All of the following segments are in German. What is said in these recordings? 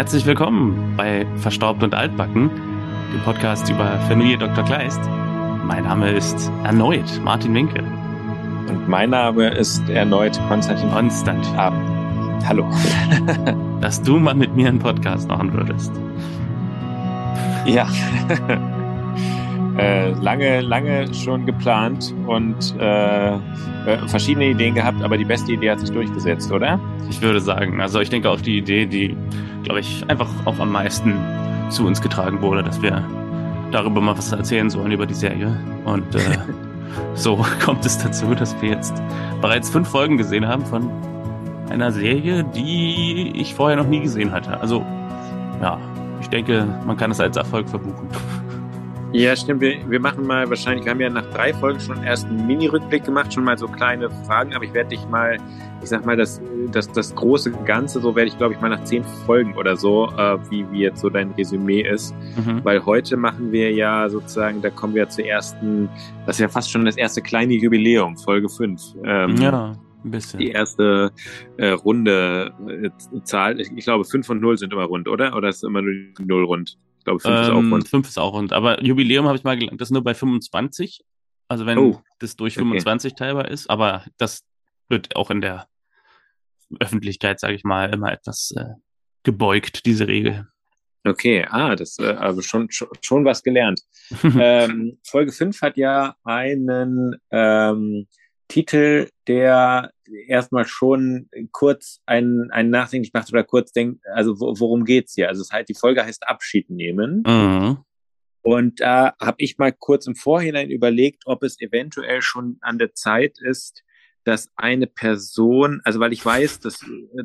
Herzlich willkommen bei Verstaubt und Altbacken, dem Podcast über Familie Dr. Kleist. Mein Name ist erneut Martin Winke. Und mein Name ist erneut Konstantin. Konstantin. Ah, hallo. Dass du mal mit mir einen Podcast machen würdest. Ja. äh, lange, lange schon geplant und äh, äh, verschiedene Ideen gehabt, aber die beste Idee hat sich durchgesetzt, oder? Ich würde sagen, also ich denke auf die Idee, die, glaube ich, einfach auch am meisten zu uns getragen wurde, dass wir darüber mal was erzählen sollen über die Serie. Und äh, so kommt es dazu, dass wir jetzt bereits fünf Folgen gesehen haben von einer Serie, die ich vorher noch nie gesehen hatte. Also ja, ich denke, man kann es als Erfolg verbuchen. Ja, stimmt. Wir, wir machen mal wahrscheinlich, wir haben ja nach drei Folgen schon erst einen Mini-Rückblick gemacht, schon mal so kleine Fragen, aber ich werde dich mal, ich sag mal, das, das, das große Ganze, so werde ich, glaube ich, mal nach zehn Folgen oder so, äh, wie, wie jetzt so dein Resümee ist. Mhm. Weil heute machen wir ja sozusagen, da kommen wir zur ersten, das ist ja fast schon das erste kleine Jubiläum, Folge fünf. Ähm, ja. Ein bisschen. Die erste äh, Runde äh, Zahl, ich, ich glaube, fünf und null sind immer rund, oder? Oder ist immer nur die Null rund? Ich glaube, 5 ähm, ist auch rund. 5 ist auch rund. Aber Jubiläum habe ich mal gelernt, das ist nur bei 25. Also wenn oh, das durch 25 okay. teilbar ist. Aber das wird auch in der Öffentlichkeit, sage ich mal, immer etwas äh, gebeugt, diese Regel. Okay, ah, das äh, also schon, schon, schon was gelernt. ähm, Folge 5 hat ja einen ähm, Titel, der erstmal schon kurz einen, einen nachdenklich macht oder kurz denkt, also worum geht's hier? Also es halt, die Folge heißt Abschied nehmen. Mhm. Und da habe ich mal kurz im Vorhinein überlegt, ob es eventuell schon an der Zeit ist, dass eine Person, also weil ich weiß, das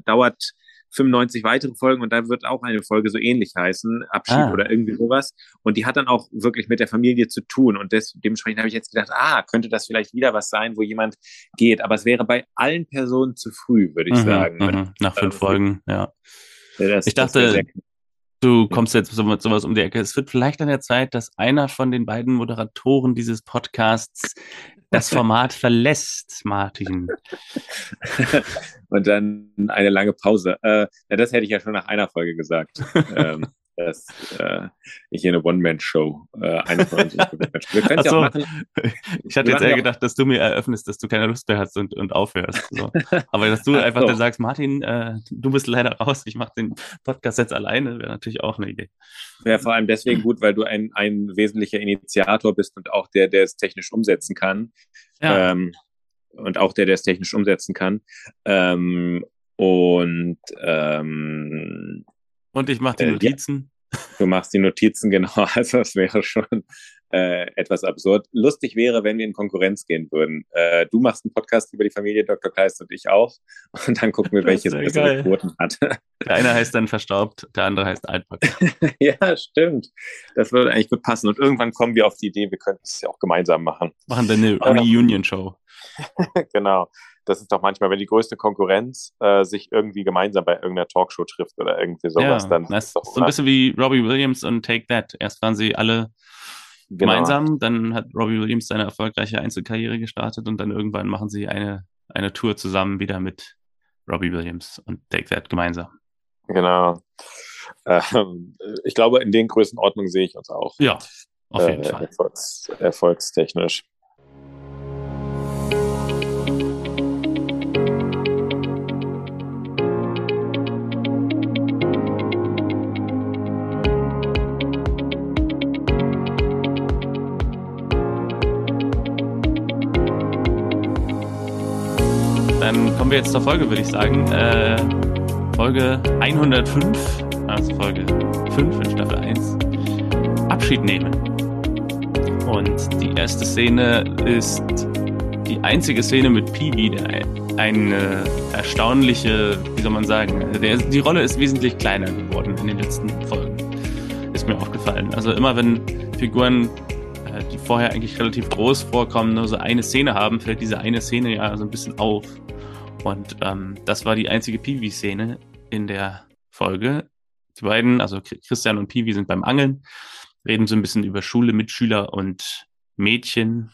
dauert 95 weitere Folgen und da wird auch eine Folge so ähnlich heißen, Abschied ah. oder irgendwie sowas. Und die hat dann auch wirklich mit der Familie zu tun. Und des, dementsprechend habe ich jetzt gedacht, ah, könnte das vielleicht wieder was sein, wo jemand geht. Aber es wäre bei allen Personen zu früh, würde ich mhm, sagen. Mhm. Nach fünf Folgen, ja. Das, ich dachte, du kommst jetzt so mit sowas um die Ecke. Es wird vielleicht an der Zeit, dass einer von den beiden Moderatoren dieses Podcasts das Format verlässt, Martin. Und dann eine lange Pause. Äh, na, das hätte ich ja schon nach einer Folge gesagt. ähm, dass äh, ich hier eine One-Man-Show äh, eine von uns Wir können so. ja machen. Ich hatte jetzt eher gedacht, dass du mir eröffnest, dass du keine Lust mehr hast und, und aufhörst. So. Aber dass du einfach dann sagst, Martin, äh, du bist leider raus, ich mache den Podcast jetzt alleine, wäre natürlich auch eine Idee. Wäre vor allem deswegen gut, weil du ein, ein wesentlicher Initiator bist und auch der, der es technisch umsetzen kann. Ja. Ähm, und auch der, der es technisch umsetzen kann. Ähm, und ähm, und ich mache die Notizen. Äh, du machst die Notizen, genau. Also es wäre schon äh, etwas absurd. Lustig wäre, wenn wir in Konkurrenz gehen würden. Äh, du machst einen Podcast über die Familie Dr. Kleist und ich auch. Und dann gucken wir, welches bessere Quoten hat. Der eine heißt dann verstaubt, der andere heißt altback. ja, stimmt. Das würde eigentlich gut passen. Und irgendwann kommen wir auf die Idee, wir könnten es ja auch gemeinsam machen. Machen dann eine Reunion-Show. genau das ist doch manchmal, wenn die größte Konkurrenz äh, sich irgendwie gemeinsam bei irgendeiner Talkshow trifft oder irgendwie sowas, ja, dann. Das ist doch, so ein bisschen wie Robbie Williams und Take That. Erst waren sie alle genau. gemeinsam, dann hat Robbie Williams seine erfolgreiche Einzelkarriere gestartet und dann irgendwann machen sie eine, eine Tour zusammen wieder mit Robbie Williams und Take That gemeinsam. Genau. Ähm, ich glaube, in den Größenordnungen sehe ich uns auch. Ja, auf jeden äh, Fall. Erfolgs, erfolgstechnisch. Wir jetzt zur Folge, würde ich sagen. Äh, Folge 105, also Folge 5 in Staffel 1. Abschied nehmen. Und die erste Szene ist die einzige Szene mit Peewee, der eine erstaunliche, wie soll man sagen, der, die Rolle ist wesentlich kleiner geworden in den letzten Folgen. Ist mir aufgefallen. Also immer wenn Figuren, äh, die vorher eigentlich relativ groß vorkommen, nur so eine Szene haben, fällt diese eine Szene ja so ein bisschen auf. Und ähm, das war die einzige Piwi-Szene in der Folge. Die beiden, also Christian und Piwi, sind beim Angeln, reden so ein bisschen über Schule, Mitschüler und Mädchen.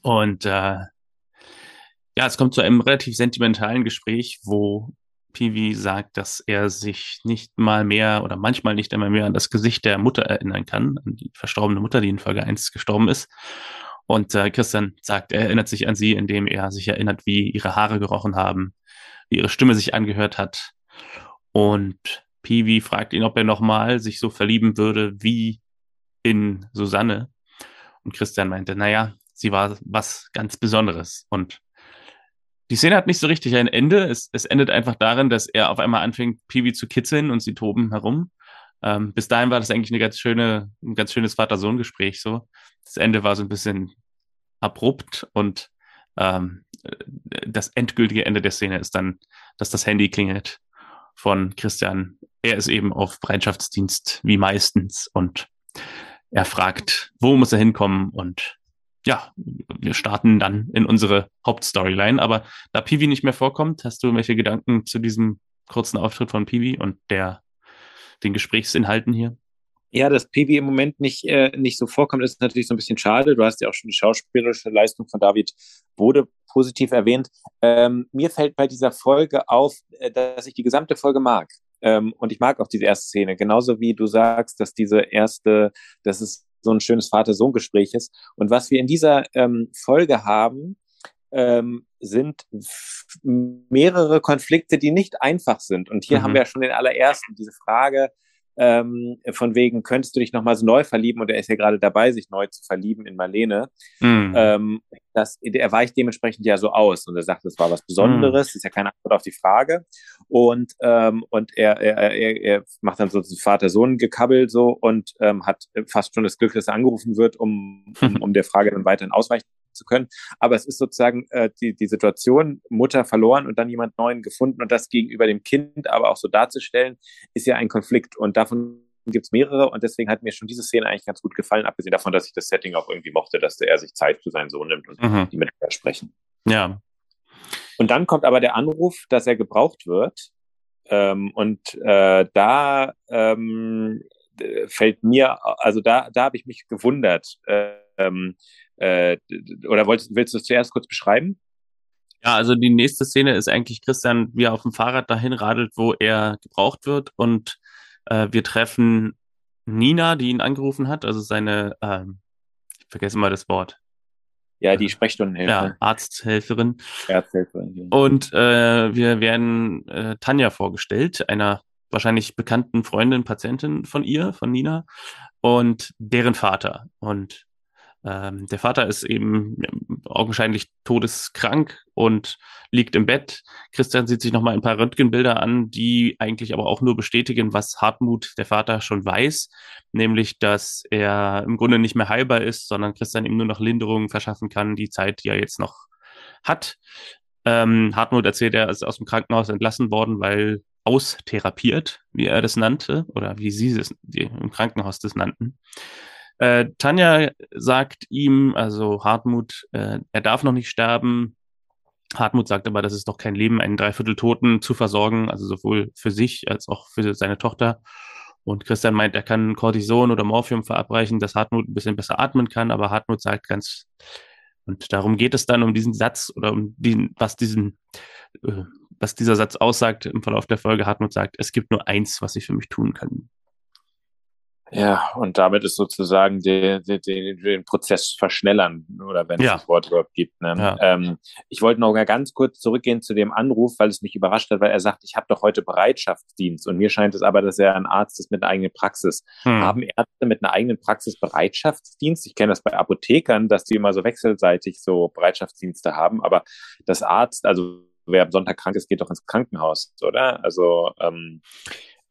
Und äh, ja, es kommt zu einem relativ sentimentalen Gespräch, wo Peewee sagt, dass er sich nicht mal mehr oder manchmal nicht einmal mehr an das Gesicht der Mutter erinnern kann, an die verstorbene Mutter, die in Folge 1 gestorben ist. Und äh, Christian sagt, er erinnert sich an sie, indem er sich erinnert, wie ihre Haare gerochen haben, wie ihre Stimme sich angehört hat. Und Peewee fragt ihn, ob er nochmal sich so verlieben würde wie in Susanne. Und Christian meinte, naja, sie war was ganz Besonderes. Und die Szene hat nicht so richtig ein Ende. Es, es endet einfach darin, dass er auf einmal anfängt, Peewee zu kitzeln und sie toben herum. Ähm, bis dahin war das eigentlich eine ganz schöne, ein ganz schönes Vater-Sohn-Gespräch so. Das Ende war so ein bisschen abrupt und ähm, das endgültige Ende der Szene ist dann, dass das Handy klingelt von Christian. Er ist eben auf Bereitschaftsdienst wie meistens und er fragt, wo muss er hinkommen und ja, wir starten dann in unsere Hauptstoryline. Aber da Peewee nicht mehr vorkommt, hast du irgendwelche Gedanken zu diesem kurzen Auftritt von Peewee und der, den Gesprächsinhalten hier? Ja, dass Peewee im Moment nicht, äh, nicht so vorkommt, ist natürlich so ein bisschen schade. Du hast ja auch schon die schauspielerische Leistung von David Bode positiv erwähnt. Ähm, mir fällt bei dieser Folge auf, äh, dass ich die gesamte Folge mag. Ähm, und ich mag auch diese erste Szene. Genauso wie du sagst, dass diese erste, dass es so ein schönes Vater-Sohn-Gespräch ist. Und was wir in dieser ähm, Folge haben, ähm, sind mehrere Konflikte, die nicht einfach sind. Und hier mhm. haben wir ja schon den allerersten, diese Frage, ähm, von wegen, könntest du dich nochmal so neu verlieben? Und er ist ja gerade dabei, sich neu zu verlieben in Marlene. Mhm. Ähm, das, er weicht dementsprechend ja so aus und er sagt, das war was Besonderes, mhm. ist ja keine Antwort auf die Frage. Und, ähm, und er, er, er, er macht dann so ein Vater-Sohn-Gekabbel so und ähm, hat fast schon das Glück, dass er angerufen wird, um, um, um der Frage dann weiterhin ausweichen zu können. Aber es ist sozusagen äh, die, die Situation, Mutter verloren und dann jemand Neuen gefunden und das gegenüber dem Kind aber auch so darzustellen, ist ja ein Konflikt. Und davon gibt es mehrere und deswegen hat mir schon diese Szene eigentlich ganz gut gefallen, abgesehen davon, dass ich das Setting auch irgendwie mochte, dass er sich Zeit für seinen Sohn nimmt und mhm. die miteinander sprechen. Ja. Und dann kommt aber der Anruf, dass er gebraucht wird. Ähm, und äh, da ähm, fällt mir, also da, da habe ich mich gewundert. Ähm, äh, oder wolltest, willst du es zuerst kurz beschreiben? Ja, also die nächste Szene ist eigentlich Christian, wie er auf dem Fahrrad dahin radelt, wo er gebraucht wird und äh, wir treffen Nina, die ihn angerufen hat, also seine, äh, ich vergesse mal das Wort. Ja, die Sprechstundenhelferin. Ja, Arzthelferin. Arzthelferin. Ja. Und äh, wir werden äh, Tanja vorgestellt, einer wahrscheinlich bekannten Freundin, Patientin von ihr, von Nina, und deren Vater. Und ähm, der Vater ist eben augenscheinlich todeskrank und liegt im Bett. Christian sieht sich nochmal ein paar Röntgenbilder an, die eigentlich aber auch nur bestätigen, was Hartmut, der Vater, schon weiß, nämlich, dass er im Grunde nicht mehr heilbar ist, sondern Christian ihm nur noch Linderungen verschaffen kann, die Zeit, die er jetzt noch hat. Ähm, Hartmut erzählt, er ist aus dem Krankenhaus entlassen worden, weil austherapiert, wie er das nannte, oder wie sie es im Krankenhaus das nannten. Äh, Tanja sagt ihm, also Hartmut, äh, er darf noch nicht sterben. Hartmut sagt aber, das ist doch kein Leben, einen Dreiviertel-Toten zu versorgen, also sowohl für sich als auch für seine Tochter. Und Christian meint, er kann Cortison oder Morphium verabreichen, dass Hartmut ein bisschen besser atmen kann, aber Hartmut sagt ganz, und darum geht es dann um diesen Satz oder um den, was diesen, äh, was dieser Satz aussagt im Verlauf der Folge. Hartmut sagt, es gibt nur eins, was ich für mich tun kann. Ja, und damit ist sozusagen den, den, den Prozess verschnellern, oder wenn ja. es das Wort überhaupt gibt. Ne? Ja. Ähm, ich wollte noch ganz kurz zurückgehen zu dem Anruf, weil es mich überrascht hat, weil er sagt, ich habe doch heute Bereitschaftsdienst. Und mir scheint es aber, dass er ein Arzt ist mit einer eigenen Praxis. Hm. Haben Ärzte mit einer eigenen Praxis Bereitschaftsdienst? Ich kenne das bei Apothekern, dass die immer so wechselseitig so Bereitschaftsdienste haben, aber das Arzt, also wer am Sonntag krank ist, geht doch ins Krankenhaus, oder? Also ähm,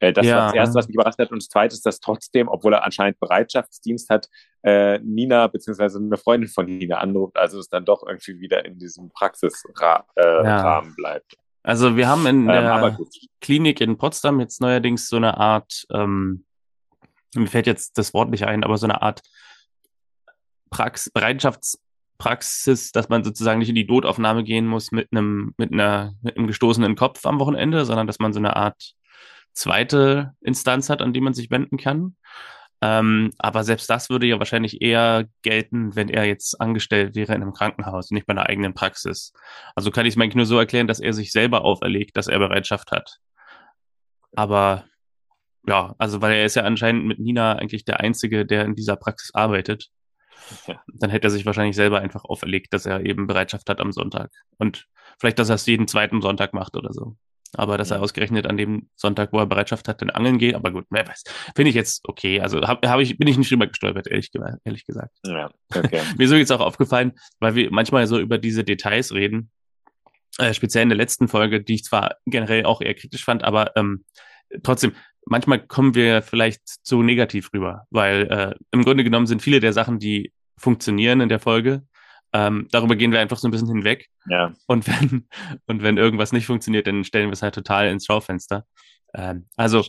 äh, das ja. war das Erste, was mich überrascht hat. Und das Zweite ist, dass trotzdem, obwohl er anscheinend Bereitschaftsdienst hat, äh, Nina beziehungsweise eine Freundin von Nina anruft. Also es dann doch irgendwie wieder in diesem Praxisrahmen äh, ja. bleibt. Also wir haben in ähm, der Klinik in Potsdam jetzt neuerdings so eine Art, ähm, mir fällt jetzt das Wort nicht ein, aber so eine Art Prax Bereitschaftspraxis, dass man sozusagen nicht in die Notaufnahme gehen muss mit einem, mit einer, mit einem gestoßenen Kopf am Wochenende, sondern dass man so eine Art zweite Instanz hat, an die man sich wenden kann. Ähm, aber selbst das würde ja wahrscheinlich eher gelten, wenn er jetzt angestellt wäre in einem Krankenhaus, nicht bei einer eigenen Praxis. Also kann ich es mir eigentlich nur so erklären, dass er sich selber auferlegt, dass er Bereitschaft hat. Aber ja, also weil er ist ja anscheinend mit Nina eigentlich der Einzige, der in dieser Praxis arbeitet. Dann hätte er sich wahrscheinlich selber einfach auferlegt, dass er eben Bereitschaft hat am Sonntag. Und vielleicht, dass er es jeden zweiten Sonntag macht oder so. Aber dass ja. er ausgerechnet an dem Sonntag, wo er Bereitschaft hat, den Angeln geht, aber gut, wer weiß. Finde ich jetzt okay. Also hab, hab ich, bin ich nicht drüber gestolpert, ehrlich, ehrlich gesagt. Ja, okay. Mir ist jetzt auch aufgefallen, weil wir manchmal so über diese Details reden, äh, speziell in der letzten Folge, die ich zwar generell auch eher kritisch fand, aber ähm, trotzdem, manchmal kommen wir vielleicht zu negativ rüber, weil äh, im Grunde genommen sind viele der Sachen, die funktionieren in der Folge, ähm, darüber gehen wir einfach so ein bisschen hinweg. Ja. Und wenn, und wenn irgendwas nicht funktioniert, dann stellen wir es halt total ins Schaufenster. Ähm, also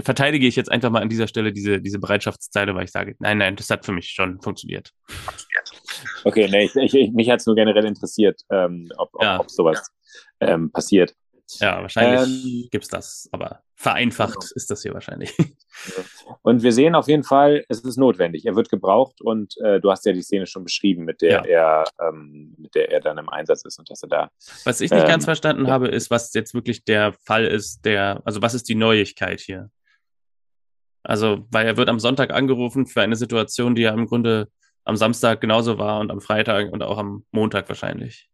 verteidige ich jetzt einfach mal an dieser Stelle diese, diese Bereitschaftszeile, weil ich sage, nein, nein, das hat für mich schon funktioniert. Okay, nee, ich, ich, mich hat es nur generell interessiert, ähm, ob, ja. ob sowas ähm, passiert. Ja, wahrscheinlich ähm, gibt's das, aber vereinfacht genau. ist das hier wahrscheinlich. Und wir sehen auf jeden Fall, es ist notwendig. Er wird gebraucht und äh, du hast ja die Szene schon beschrieben, mit der ja. er, ähm, mit der er dann im Einsatz ist und dass er da. Was ich nicht ähm, ganz verstanden ja. habe, ist, was jetzt wirklich der Fall ist, der, also was ist die Neuigkeit hier? Also, weil er wird am Sonntag angerufen für eine Situation, die ja im Grunde am Samstag genauso war und am Freitag und auch am Montag wahrscheinlich.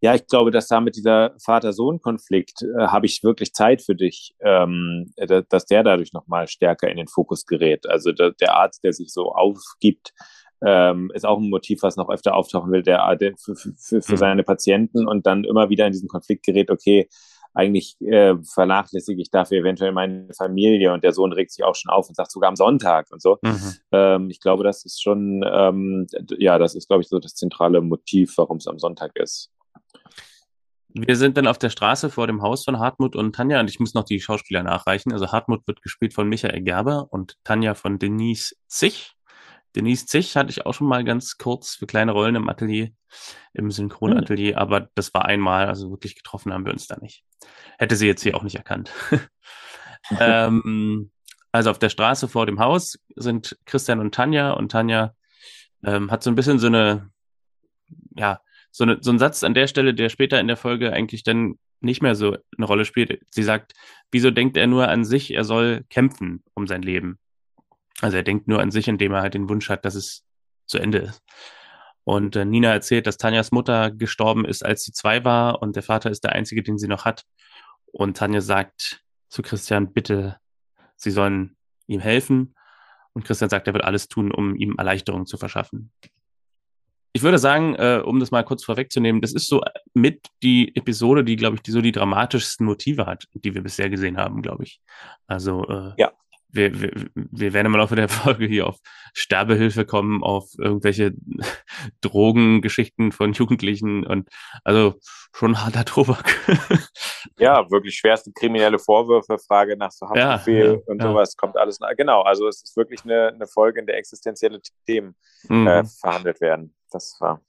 Ja, ich glaube, dass da mit dieser Vater-Sohn-Konflikt äh, habe ich wirklich Zeit für dich, ähm, dass der dadurch nochmal stärker in den Fokus gerät. Also der, der Arzt, der sich so aufgibt, ähm, ist auch ein Motiv, was noch öfter auftauchen will, der, der für, für, für mhm. seine Patienten und dann immer wieder in diesen Konflikt gerät, okay, eigentlich äh, vernachlässige ich dafür eventuell meine Familie und der Sohn regt sich auch schon auf und sagt sogar am Sonntag und so. Mhm. Ähm, ich glaube, das ist schon, ähm, ja, das ist, glaube ich, so das zentrale Motiv, warum es am Sonntag ist. Wir sind dann auf der Straße vor dem Haus von Hartmut und Tanja und ich muss noch die Schauspieler nachreichen. Also Hartmut wird gespielt von Michael Gerber und Tanja von Denise Zich. Denise Zich hatte ich auch schon mal ganz kurz für kleine Rollen im Atelier, im Synchronatelier, mhm. aber das war einmal, also wirklich getroffen haben wir uns da nicht. Hätte sie jetzt hier auch nicht erkannt. ähm, also auf der Straße vor dem Haus sind Christian und Tanja und Tanja ähm, hat so ein bisschen so eine, ja, so, eine, so ein Satz an der Stelle, der später in der Folge eigentlich dann nicht mehr so eine Rolle spielt. Sie sagt, wieso denkt er nur an sich, er soll kämpfen um sein Leben? Also er denkt nur an sich, indem er halt den Wunsch hat, dass es zu Ende ist. Und äh, Nina erzählt, dass Tanjas Mutter gestorben ist, als sie zwei war und der Vater ist der einzige, den sie noch hat. Und Tanja sagt zu Christian, bitte, sie sollen ihm helfen. Und Christian sagt, er wird alles tun, um ihm Erleichterung zu verschaffen ich würde sagen, äh, um das mal kurz vorwegzunehmen, das ist so mit die Episode, die, glaube ich, die so die dramatischsten Motive hat, die wir bisher gesehen haben, glaube ich. Also äh, ja wir, wir, wir werden im Laufe der Folge hier auf Sterbehilfe kommen, auf irgendwelche Drogengeschichten von Jugendlichen und also schon harter Tobak. ja, wirklich schwerste kriminelle Vorwürfe, Frage nach so Haftbefehl ja, ja, und ja. sowas kommt alles nach. Genau, also es ist wirklich eine, eine Folge, in der existenzielle Themen mhm. äh, verhandelt werden. Das war.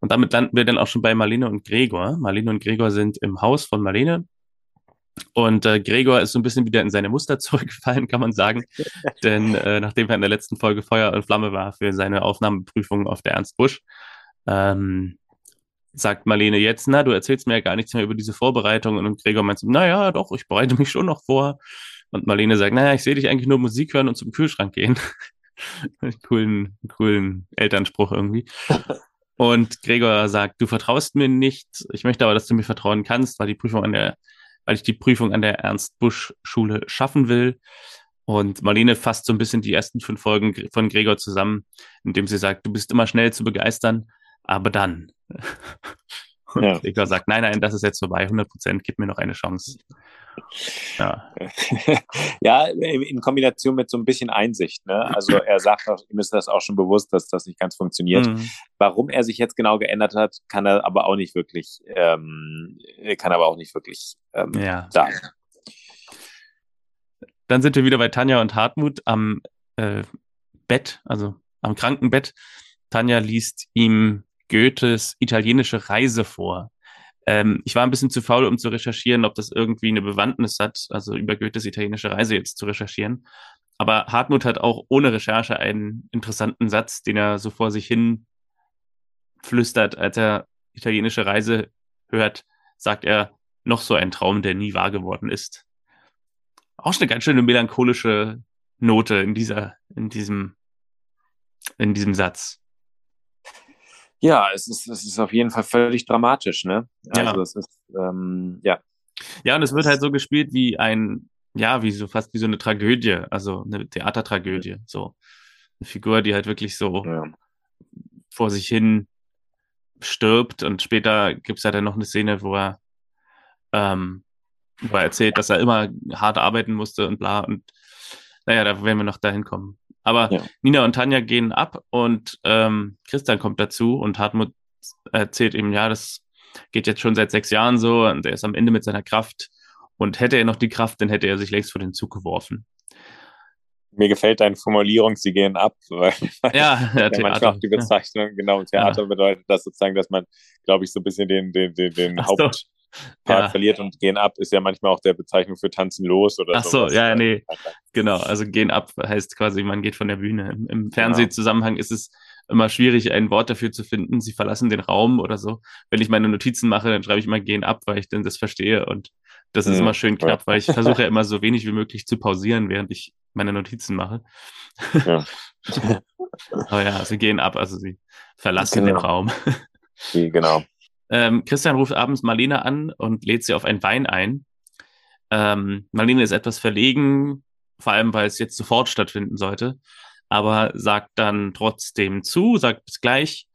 Und damit landen wir dann auch schon bei Marlene und Gregor. Marlene und Gregor sind im Haus von Marlene und äh, Gregor ist so ein bisschen wieder in seine Muster zurückgefallen, kann man sagen. Denn äh, nachdem er in der letzten Folge Feuer und Flamme war für seine Aufnahmeprüfung auf der Ernst Busch, ähm, sagt Marlene jetzt, na, du erzählst mir ja gar nichts mehr über diese Vorbereitung. Und Gregor meint naja, doch, ich bereite mich schon noch vor. Und Marlene sagt, naja, ich sehe dich eigentlich nur Musik hören und zum Kühlschrank gehen. coolen, coolen Elternspruch irgendwie. Und Gregor sagt, du vertraust mir nicht. Ich möchte aber, dass du mir vertrauen kannst, weil die Prüfung an der weil ich die Prüfung an der Ernst-Busch-Schule schaffen will. Und Marlene fasst so ein bisschen die ersten fünf Folgen von Gregor zusammen, indem sie sagt, du bist immer schnell zu begeistern, aber dann. Und ja. Gregor sagt, nein, nein, das ist jetzt vorbei, 100 Prozent, gib mir noch eine Chance. Ja. ja, in Kombination mit so ein bisschen Einsicht. Ne? Also er sagt, auch, ihm ist das auch schon bewusst, dass das nicht ganz funktioniert. Mhm. Warum er sich jetzt genau geändert hat, kann er aber auch nicht wirklich, ähm, kann aber auch nicht wirklich ähm, ja. sagen. Dann sind wir wieder bei Tanja und Hartmut am äh, Bett, also am Krankenbett. Tanja liest ihm Goethes italienische Reise vor. Ähm, ich war ein bisschen zu faul, um zu recherchieren, ob das irgendwie eine Bewandtnis hat, also über Goethes italienische Reise jetzt zu recherchieren. aber Hartmut hat auch ohne Recherche einen interessanten Satz, den er so vor sich hin flüstert, als er italienische Reise hört, sagt er, noch so ein Traum, der nie wahr geworden ist. Auch eine ganz schöne melancholische Note in dieser, in diesem, in diesem Satz. Ja, es ist, es ist auf jeden Fall völlig dramatisch, ne? Also ja. es ist, ähm, ja. Ja, und es wird halt so gespielt wie ein, ja, wie so fast wie so eine Tragödie, also eine Theatertragödie. So eine Figur, die halt wirklich so ja. vor sich hin stirbt und später gibt's ja dann noch eine Szene, wo er, ähm, wo er erzählt, dass er immer hart arbeiten musste und bla und naja, da werden wir noch dahin kommen. Aber ja. Nina und Tanja gehen ab und ähm, Christian kommt dazu und Hartmut erzählt ihm, ja, das geht jetzt schon seit sechs Jahren so und er ist am Ende mit seiner Kraft. Und hätte er noch die Kraft, dann hätte er sich längst vor den Zug geworfen. Mir gefällt deine Formulierung, sie gehen ab, weil ja, ja manchmal auch die Bezeichnung, genau, Theater ja. bedeutet das sozusagen, dass man, glaube ich, so ein bisschen den, den, den, den Haupt, Part ja. verliert und gehen ab ist ja manchmal auch der Bezeichnung für tanzen los oder so. Ach so, ja, nee, genau. Also gehen ab heißt quasi, man geht von der Bühne. Im, im Fernsehzusammenhang ist es immer schwierig, ein Wort dafür zu finden. Sie verlassen den Raum oder so. Wenn ich meine Notizen mache, dann schreibe ich immer gehen ab, weil ich dann das verstehe und das ist mhm. immer schön knapp, weil ich versuche ja immer so wenig wie möglich zu pausieren, während ich meine Notizen mache. Ja. Aber ja, sie gehen ab, also sie verlassen genau. den Raum. genau. Ähm, Christian ruft abends Marlene an und lädt sie auf einen Wein ein. Ähm, Marlene ist etwas verlegen, vor allem weil es jetzt sofort stattfinden sollte, aber sagt dann trotzdem zu, sagt bis gleich.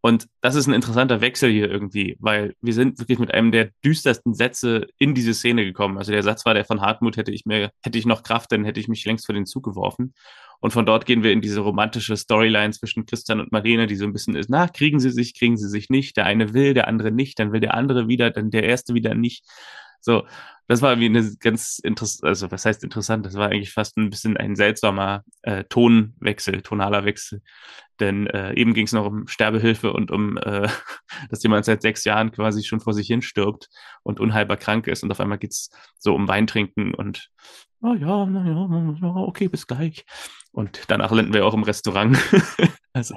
Und das ist ein interessanter Wechsel hier irgendwie, weil wir sind wirklich mit einem der düstersten Sätze in diese Szene gekommen. Also der Satz war der von Hartmut, hätte ich mir, hätte ich noch Kraft, dann hätte ich mich längst vor den Zug geworfen. Und von dort gehen wir in diese romantische Storyline zwischen Christian und Marlene, die so ein bisschen ist, na, kriegen sie sich, kriegen sie sich nicht. Der eine will, der andere nicht, dann will der andere wieder, dann der erste wieder nicht. So, das war wie eine ganz interessant, also was heißt interessant? Das war eigentlich fast ein bisschen ein seltsamer äh, Tonwechsel, tonaler Wechsel. Denn äh, eben ging es noch um Sterbehilfe und um, äh, dass jemand seit sechs Jahren quasi schon vor sich hin stirbt und unheilbar krank ist. Und auf einmal geht's so um Weintrinken und, oh ja, na ja, okay, bis gleich. Und danach landen wir auch im Restaurant. also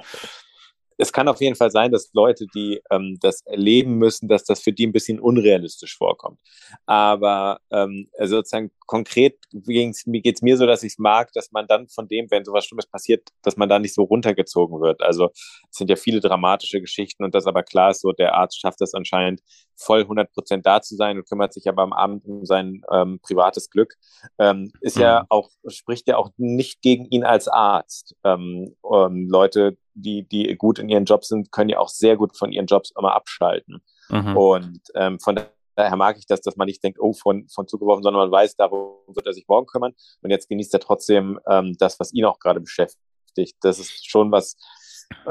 es kann auf jeden Fall sein, dass Leute, die ähm, das erleben müssen, dass das für die ein bisschen unrealistisch vorkommt. Aber ähm, also sozusagen konkret geht es mir so, dass ich es mag, dass man dann von dem, wenn sowas Schlimmes passiert, dass man da nicht so runtergezogen wird. Also es sind ja viele dramatische Geschichten und das aber klar ist so, der Arzt schafft es anscheinend voll 100 Prozent da zu sein und kümmert sich aber am Abend um sein ähm, privates Glück. Ähm, ist mhm. ja auch, spricht ja auch nicht gegen ihn als Arzt. Ähm, Leute, die, die gut in ihren Jobs sind, können ja auch sehr gut von ihren Jobs immer abschalten. Mhm. Und ähm, von daher mag ich das, dass man nicht denkt, oh, von, von zugeworfen, sondern man weiß, darum wird er sich morgen kümmern. Und jetzt genießt er trotzdem ähm, das, was ihn auch gerade beschäftigt. Das ist schon was,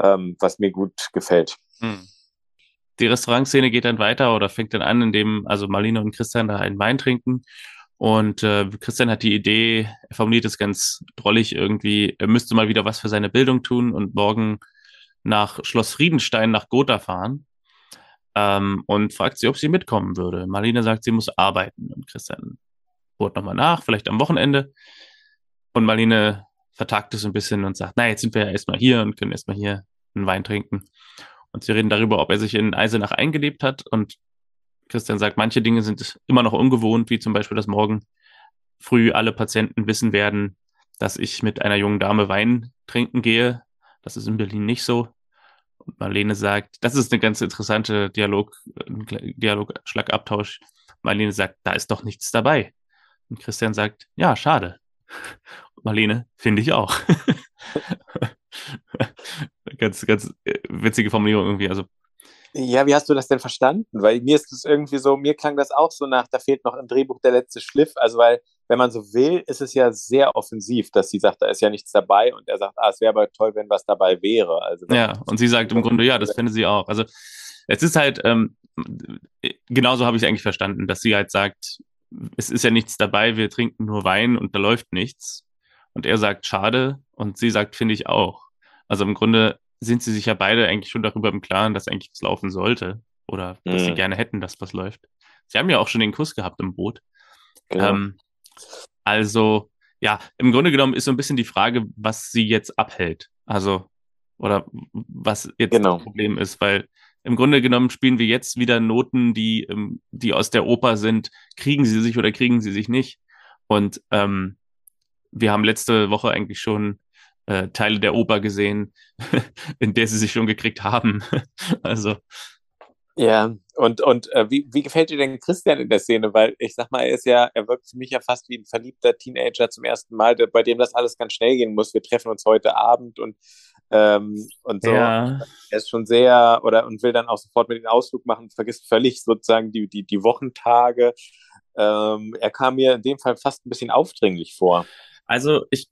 ähm, was mir gut gefällt. Mhm. Die Restaurantszene geht dann weiter oder fängt dann an, indem also Marlene und Christian da einen Wein trinken und äh, Christian hat die Idee, er formuliert es ganz drollig irgendwie, er müsste mal wieder was für seine Bildung tun und morgen nach Schloss Friedenstein nach Gotha fahren ähm, und fragt sie, ob sie mitkommen würde. Marlene sagt, sie muss arbeiten und Christian bohrt nochmal nach, vielleicht am Wochenende. Und Marlene vertagt es ein bisschen und sagt, na, jetzt sind wir ja erstmal hier und können erstmal hier einen Wein trinken. Und sie reden darüber, ob er sich in Eisenach eingelebt hat und Christian sagt, manche Dinge sind immer noch ungewohnt, wie zum Beispiel, dass morgen früh alle Patienten wissen werden, dass ich mit einer jungen Dame Wein trinken gehe. Das ist in Berlin nicht so. Und Marlene sagt, das ist eine ganz interessante Dialog, Dialogschlagabtausch. Marlene sagt, da ist doch nichts dabei. Und Christian sagt, ja, schade. Und Marlene, finde ich auch. ganz, ganz äh, witzige Formulierung irgendwie. Also ja, wie hast du das denn verstanden? Weil mir ist es irgendwie so, mir klang das auch so nach, da fehlt noch im Drehbuch der letzte Schliff. Also, weil, wenn man so will, ist es ja sehr offensiv, dass sie sagt, da ist ja nichts dabei und er sagt, ah, es wäre aber toll, wenn was dabei wäre. Also, ja, und sie sagt im Grunde, ja, das finde sie auch. Also, es ist halt, ähm, genauso habe ich es eigentlich verstanden, dass sie halt sagt, es ist ja nichts dabei, wir trinken nur Wein und da läuft nichts. Und er sagt, schade. Und sie sagt, finde ich auch. Also im Grunde sind sie sich ja beide eigentlich schon darüber im Klaren, dass eigentlich was laufen sollte. Oder dass mhm. sie gerne hätten, dass was läuft. Sie haben ja auch schon den Kuss gehabt im Boot. Genau. Ähm, also, ja, im Grunde genommen ist so ein bisschen die Frage, was sie jetzt abhält. Also, oder was jetzt genau. das Problem ist, weil im Grunde genommen spielen wir jetzt wieder Noten, die, ähm, die aus der Oper sind. Kriegen sie sich oder kriegen sie sich nicht? Und ähm, wir haben letzte Woche eigentlich schon äh, Teile der Oper gesehen, in der sie sich schon gekriegt haben. also ja, und, und äh, wie, wie gefällt dir denn Christian in der Szene? Weil ich sag mal, er ist ja, er wirkt für mich ja fast wie ein verliebter Teenager zum ersten Mal, der, bei dem das alles ganz schnell gehen muss. Wir treffen uns heute Abend und, ähm, und so. Ja. Er ist schon sehr, oder und will dann auch sofort mit den Ausflug machen, vergisst völlig sozusagen die, die, die Wochentage. Ähm, er kam mir in dem Fall fast ein bisschen aufdringlich vor. Also ich,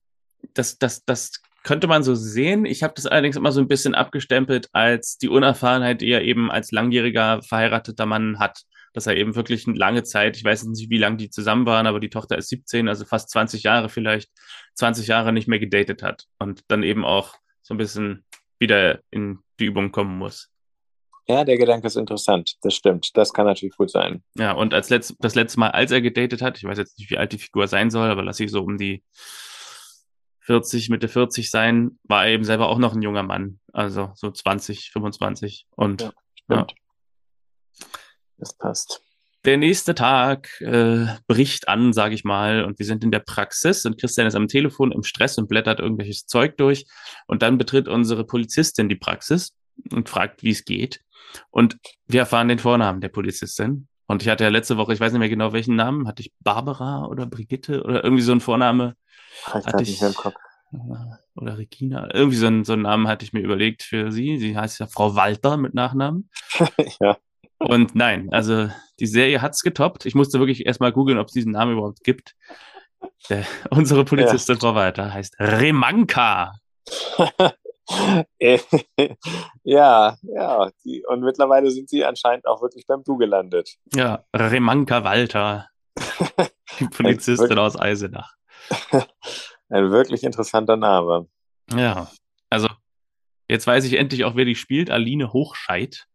das, das, das könnte man so sehen. Ich habe das allerdings immer so ein bisschen abgestempelt als die Unerfahrenheit, die er eben als langjähriger verheirateter Mann hat. Dass er eben wirklich eine lange Zeit, ich weiß nicht, wie lange die zusammen waren, aber die Tochter ist 17, also fast 20 Jahre vielleicht, 20 Jahre nicht mehr gedatet hat und dann eben auch so ein bisschen wieder in die Übung kommen muss. Ja, der Gedanke ist interessant. Das stimmt. Das kann natürlich gut sein. Ja, und als letzt, das letzte Mal, als er gedatet hat, ich weiß jetzt nicht, wie alt die Figur sein soll, aber lass ich so um die 40, Mitte 40 sein, war er eben selber auch noch ein junger Mann. Also so 20, 25. Und ja, ja. Das passt. Der nächste Tag äh, bricht an, sage ich mal, und wir sind in der Praxis und Christian ist am Telefon im Stress und blättert irgendwelches Zeug durch. Und dann betritt unsere Polizistin die Praxis und fragt, wie es geht. Und wir erfahren den Vornamen der Polizistin. Und ich hatte ja letzte Woche, ich weiß nicht mehr genau welchen Namen, hatte ich Barbara oder Brigitte oder irgendwie so ein Vorname ich hatte ich, im Kopf. Oder Regina, irgendwie so einen, so einen Namen hatte ich mir überlegt für sie. Sie heißt ja Frau Walter mit Nachnamen. ja. Und nein, also die Serie hat es getoppt. Ich musste wirklich erstmal googeln, ob es diesen Namen überhaupt gibt. Der, unsere Polizistin ja. Frau Walter heißt Remanka. ja, ja. Die, und mittlerweile sind sie anscheinend auch wirklich beim Du gelandet. Ja, Remanka Walter. Die Polizistin aus Eisenach. Ein wirklich interessanter Name. Ja, also jetzt weiß ich endlich auch, wer die spielt, Aline Hochscheid.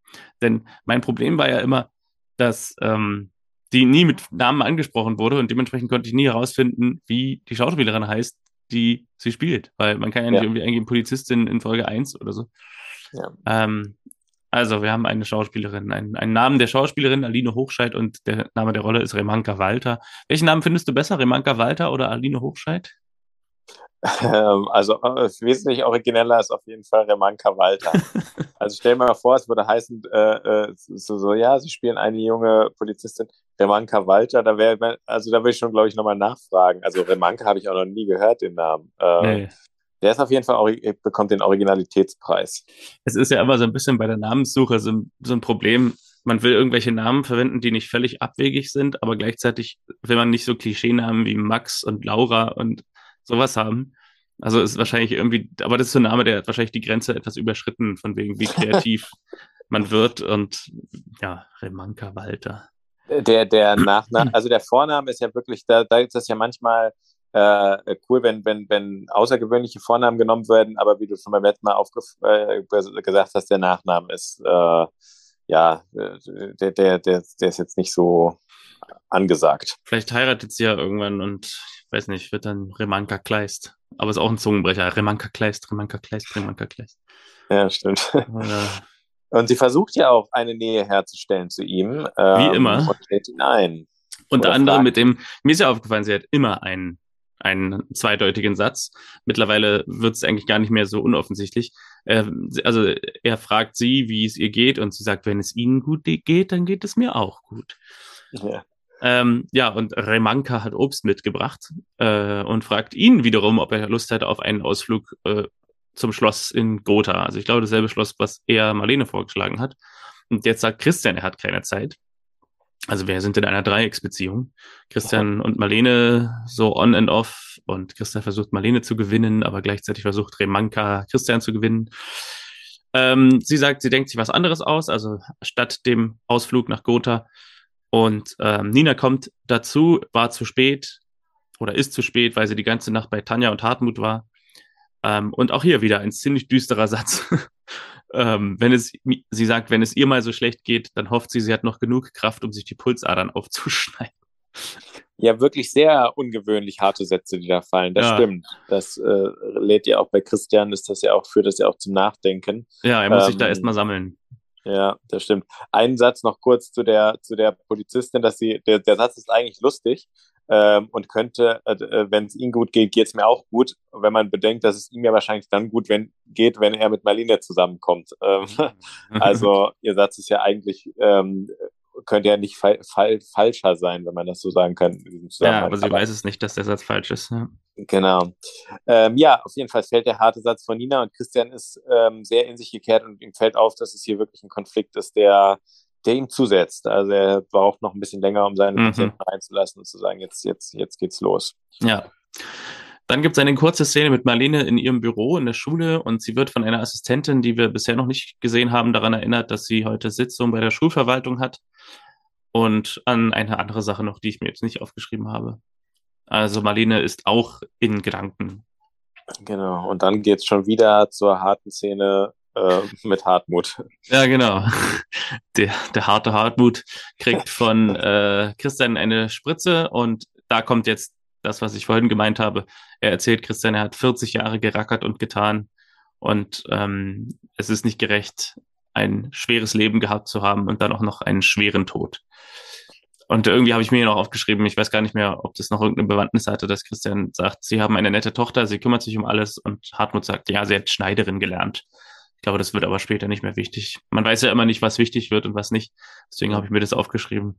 Denn mein Problem war ja immer, dass ähm, die nie mit Namen angesprochen wurde und dementsprechend konnte ich nie herausfinden, wie die Schauspielerin heißt, die sie spielt. Weil man kann ja nicht ja. irgendwie eingeben Polizistin in Folge 1 oder so. Ja. Ähm, also, wir haben eine Schauspielerin, einen, einen Namen der Schauspielerin, Aline Hochscheid, und der Name der Rolle ist Remanka Walter. Welchen Namen findest du besser, Remanka Walter oder Aline Hochscheid? Ähm, also äh, wesentlich origineller ist auf jeden Fall Remanka Walter. also stell mir mal vor, es würde heißen, äh, äh, so, so, ja, sie spielen eine junge Polizistin, Remanka Walter, da wäre, also da würde ich schon, glaube ich, nochmal nachfragen. Also Remanka habe ich auch noch nie gehört, den Namen. Äh, nee. Der ist auf jeden Fall, bekommt den Originalitätspreis. Es ist ja immer so ein bisschen bei der Namenssuche so ein, so ein Problem. Man will irgendwelche Namen verwenden, die nicht völlig abwegig sind, aber gleichzeitig will man nicht so Klischeenamen wie Max und Laura und sowas haben. Also ist wahrscheinlich irgendwie, aber das ist so ein Name, der hat wahrscheinlich die Grenze etwas überschritten, von wegen, wie kreativ man wird und ja, Remanka Walter. Der, der Nachname, also der Vorname ist ja wirklich, da, da ist das ja manchmal äh, cool, wenn, wenn, wenn außergewöhnliche Vornamen genommen werden, aber wie du schon beim letzten Mal äh, gesagt hast, der Nachname ist äh, ja, äh, der, der, der, der ist jetzt nicht so angesagt. Vielleicht heiratet sie ja irgendwann und ich weiß nicht, wird dann Remanka Kleist. Aber ist auch ein Zungenbrecher. Remanka Kleist, Remanka Kleist, Remanka Kleist. Ja, stimmt. Oder und sie versucht ja auch eine Nähe herzustellen zu ihm. Ähm, Wie immer. Und lädt ihn ein. Unter anderem mit dem, mir ist ja aufgefallen, sie hat immer einen einen zweideutigen Satz. Mittlerweile wird es eigentlich gar nicht mehr so unoffensichtlich. Äh, also er fragt sie, wie es ihr geht, und sie sagt, wenn es ihnen gut geht, dann geht es mir auch gut. Ja. Ähm, ja, und Remanka hat Obst mitgebracht äh, und fragt ihn wiederum, ob er Lust hätte auf einen Ausflug äh, zum Schloss in Gotha. Also ich glaube, dasselbe Schloss, was er Marlene vorgeschlagen hat. Und jetzt sagt Christian, er hat keine Zeit. Also wir sind in einer Dreiecksbeziehung. Christian und Marlene so on and off und Christian versucht Marlene zu gewinnen, aber gleichzeitig versucht Remanka Christian zu gewinnen. Ähm, sie sagt, sie denkt sich was anderes aus, also statt dem Ausflug nach Gotha. Und ähm, Nina kommt dazu, war zu spät oder ist zu spät, weil sie die ganze Nacht bei Tanja und Hartmut war. Ähm, und auch hier wieder ein ziemlich düsterer Satz. Ähm, wenn es, sie sagt, wenn es ihr mal so schlecht geht, dann hofft sie, sie hat noch genug Kraft, um sich die Pulsadern aufzuschneiden. Ja, wirklich sehr ungewöhnlich harte Sätze, die da fallen. Das Ja. stimmt. Das äh, lädt ja auch bei Christian, ist das ja auch, führt das ja auch zum Nachdenken. Ja, er muss sich da Ähm, erstmal sammeln. Ja, das stimmt. Einen Satz noch kurz zu der, zu der Polizistin, dass sie, der, der Satz ist eigentlich lustig ähm, und könnte, äh, äh, wenn es ihm gut geht, geht es mir auch gut. Wenn man bedenkt, dass es ihm ja wahrscheinlich dann gut wenn, geht, wenn er mit Marlene zusammenkommt. Ähm, also ihr Satz ist ja eigentlich, ähm, könnte ja nicht fal fal falscher sein, wenn man das so sagen kann. ja, aber sie weiß es nicht, dass der Satz falsch ist. Ja. Genau. Ähm, ja, auf jeden Fall fällt der harte Satz von Nina und Christian ist ähm, sehr in sich gekehrt und ihm fällt auf, dass es hier wirklich ein Konflikt ist, der, der ihm zusetzt. Also er braucht noch ein bisschen länger, um seine Mhm. Patienten reinzulassen und zu sagen, jetzt, jetzt, jetzt geht's los. Ja. Dann gibt es eine kurze Szene mit Marlene in ihrem Büro in der Schule und sie wird von einer Assistentin, die wir bisher noch nicht gesehen haben, daran erinnert, dass sie heute Sitzung bei der Schulverwaltung hat und an eine andere Sache noch, die ich mir jetzt nicht aufgeschrieben habe. Also Marlene ist auch in Gedanken. Genau. Und dann geht's schon wieder zur harten Szene äh, mit Hartmut. Ja, genau. Der, der harte Hartmut kriegt von äh, Christian eine Spritze und da kommt jetzt das, was ich vorhin gemeint habe. Er erzählt Christian, er hat 40 Jahre gerackert und getan und ähm, es ist nicht gerecht, ein schweres Leben gehabt zu haben und dann auch noch einen schweren Tod. Und irgendwie habe ich mir hier noch aufgeschrieben, ich weiß gar nicht mehr, ob das noch irgendeine Bewandtnis hatte, dass Christian sagt, sie haben eine nette Tochter, sie kümmert sich um alles und Hartmut sagt, ja, sie hat Schneiderin gelernt. Ich glaube, das wird aber später nicht mehr wichtig. Man weiß ja immer nicht, was wichtig wird und was nicht. Deswegen habe ich mir das aufgeschrieben.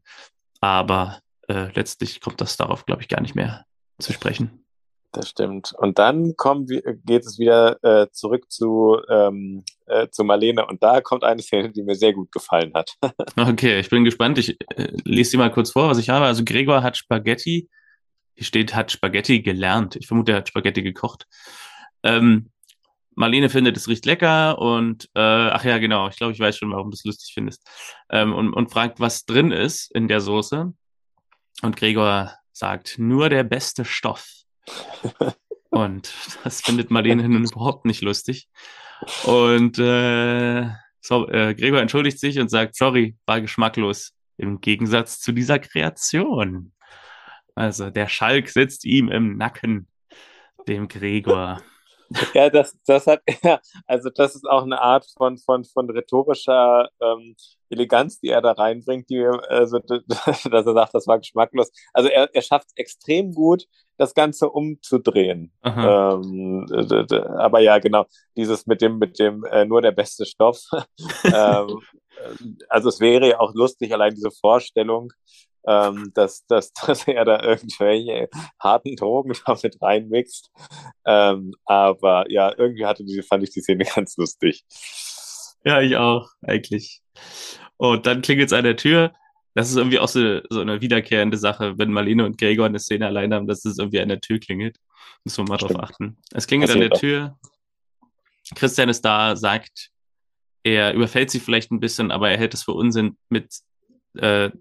Aber äh, letztlich kommt das darauf, glaube ich, gar nicht mehr zu sprechen. Das stimmt. Und dann kommen wir, geht es wieder äh, zurück zu, ähm, äh, zu Marlene und da kommt eine Szene, die mir sehr gut gefallen hat. Okay, ich bin gespannt. Ich äh, lese dir mal kurz vor, was ich habe. Also Gregor hat Spaghetti, hier steht, hat Spaghetti gelernt. Ich vermute, er hat Spaghetti gekocht. Ähm, Marlene findet, es riecht lecker und äh, ach ja, genau, ich glaube, ich weiß schon, warum du es lustig findest. Ähm, und, und fragt, was drin ist in der Soße. Und Gregor sagt, nur der beste Stoff. Und das findet Marlene nun überhaupt nicht lustig. Und äh, so, äh, Gregor entschuldigt sich und sagt, sorry, war geschmacklos. Im Gegensatz zu dieser Kreation. Also der Schalk sitzt ihm im Nacken, dem Gregor. Ja, das, das hat er, also das ist auch eine Art von, von, von rhetorischer ähm, Eleganz, die er da reinbringt, die, also, dass er sagt, das war geschmacklos. Also er, er schafft es extrem gut, das Ganze umzudrehen. Ähm, aber ja, genau, dieses mit dem, mit dem äh, nur der beste Stoff. ähm, also es wäre ja auch lustig, allein diese Vorstellung, ähm, dass, dass, dass er da irgendwelche harten Drogen damit reinmixt. Ähm, aber ja, irgendwie hatte die, fand ich die Szene ganz lustig. Ja, ich auch, eigentlich. Und dann klingelt es an der Tür. Das ist irgendwie auch so, so eine wiederkehrende Sache, wenn Marlene und Gregor eine Szene allein haben, dass es irgendwie an der Tür klingelt. Muss man mal drauf achten. Es klingelt an der Passiert Tür. Christian ist da, sagt, er überfällt sie vielleicht ein bisschen, aber er hält es für Unsinn, mit, äh,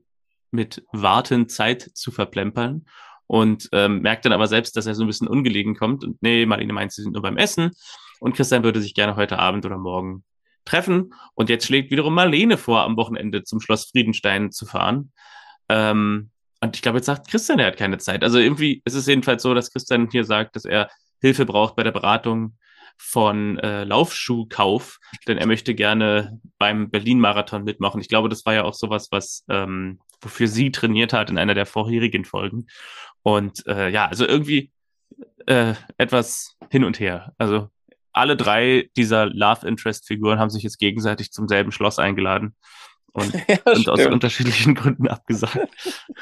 mit Warten Zeit zu verplempern. Und ähm, merkt dann aber selbst, dass er so ein bisschen ungelegen kommt. Und nee, Marlene meint, sie sind nur beim Essen. Und Christian würde sich gerne heute Abend oder morgen treffen. Und jetzt schlägt wiederum Marlene vor, am Wochenende zum Schloss Friedenstein zu fahren. Ähm, und ich glaube, jetzt sagt Christian, er hat keine Zeit. Also irgendwie ist es jedenfalls so, dass Christian hier sagt, dass er Hilfe braucht bei der Beratung von äh, Laufschuhkauf, denn er möchte gerne beim Berlin-Marathon mitmachen. Ich glaube, das war ja auch sowas, was ähm, wofür sie trainiert hat in einer der vorherigen Folgen. Und äh, ja, also irgendwie äh, etwas hin und her. Also alle drei dieser Love Interest Figuren haben sich jetzt gegenseitig zum selben Schloss eingeladen und ja, sind aus unterschiedlichen Gründen abgesagt.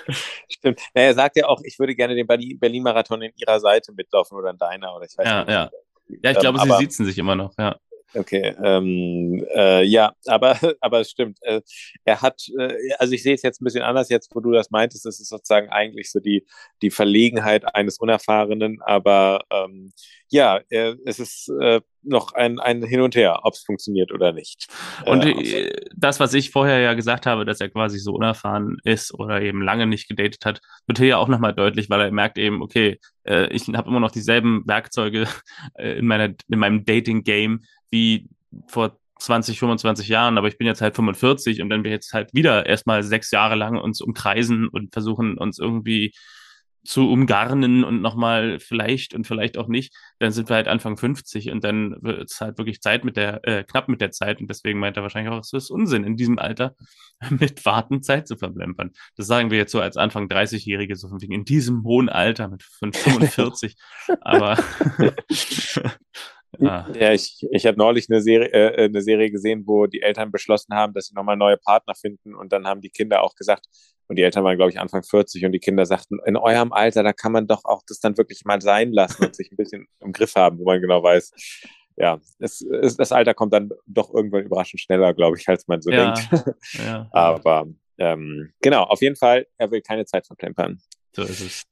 stimmt. Na, er sagt ja auch, ich würde gerne den Berlin- Berlin-Marathon in ihrer Seite mitlaufen oder in deiner oder ich weiß Ja, nicht. ja. Ja, ich glaube, Ähm, sie siezen sich immer noch, ja. Okay, ähm, äh, ja, aber, aber es stimmt. Äh, er hat, äh, also ich sehe es jetzt ein bisschen anders, jetzt wo du das meintest, es ist sozusagen eigentlich so die, die Verlegenheit eines Unerfahrenen, aber ähm, ja, äh, es ist äh, noch ein, ein Hin und Her, ob es funktioniert oder nicht. Und äh, das, was ich vorher ja gesagt habe, dass er quasi so unerfahren ist oder eben lange nicht gedatet hat, wird hier ja auch nochmal deutlich, weil er merkt eben, okay, äh, ich habe immer noch dieselben Werkzeuge äh, in, meiner, in meinem Dating-Game wie vor 20, 25 Jahren, aber ich bin jetzt halt 45 und wenn wir jetzt halt wieder erstmal sechs Jahre lang uns umkreisen und versuchen uns irgendwie zu umgarnen und nochmal vielleicht und vielleicht auch nicht, dann sind wir halt Anfang 50 und dann wird es halt wirklich Zeit mit der, äh, knapp mit der Zeit und deswegen meint er wahrscheinlich auch, es ist Unsinn, in diesem Alter mit Warten Zeit zu verplempern. Das sagen wir jetzt so als Anfang 30-Jährige, so von wegen in diesem hohen Alter mit 45, aber Ah. Ja, ich, ich habe neulich eine Serie, äh, eine Serie gesehen, wo die Eltern beschlossen haben, dass sie nochmal neue Partner finden und dann haben die Kinder auch gesagt, und die Eltern waren, glaube ich, Anfang 40 und die Kinder sagten, in eurem Alter, da kann man doch auch das dann wirklich mal sein lassen und sich ein bisschen im Griff haben, wo man genau weiß, ja, es, es, das Alter kommt dann doch irgendwann überraschend schneller, glaube ich, als man so ja, denkt. Ja. Aber ähm, genau, auf jeden Fall, er will keine Zeit verplempern. So ist es.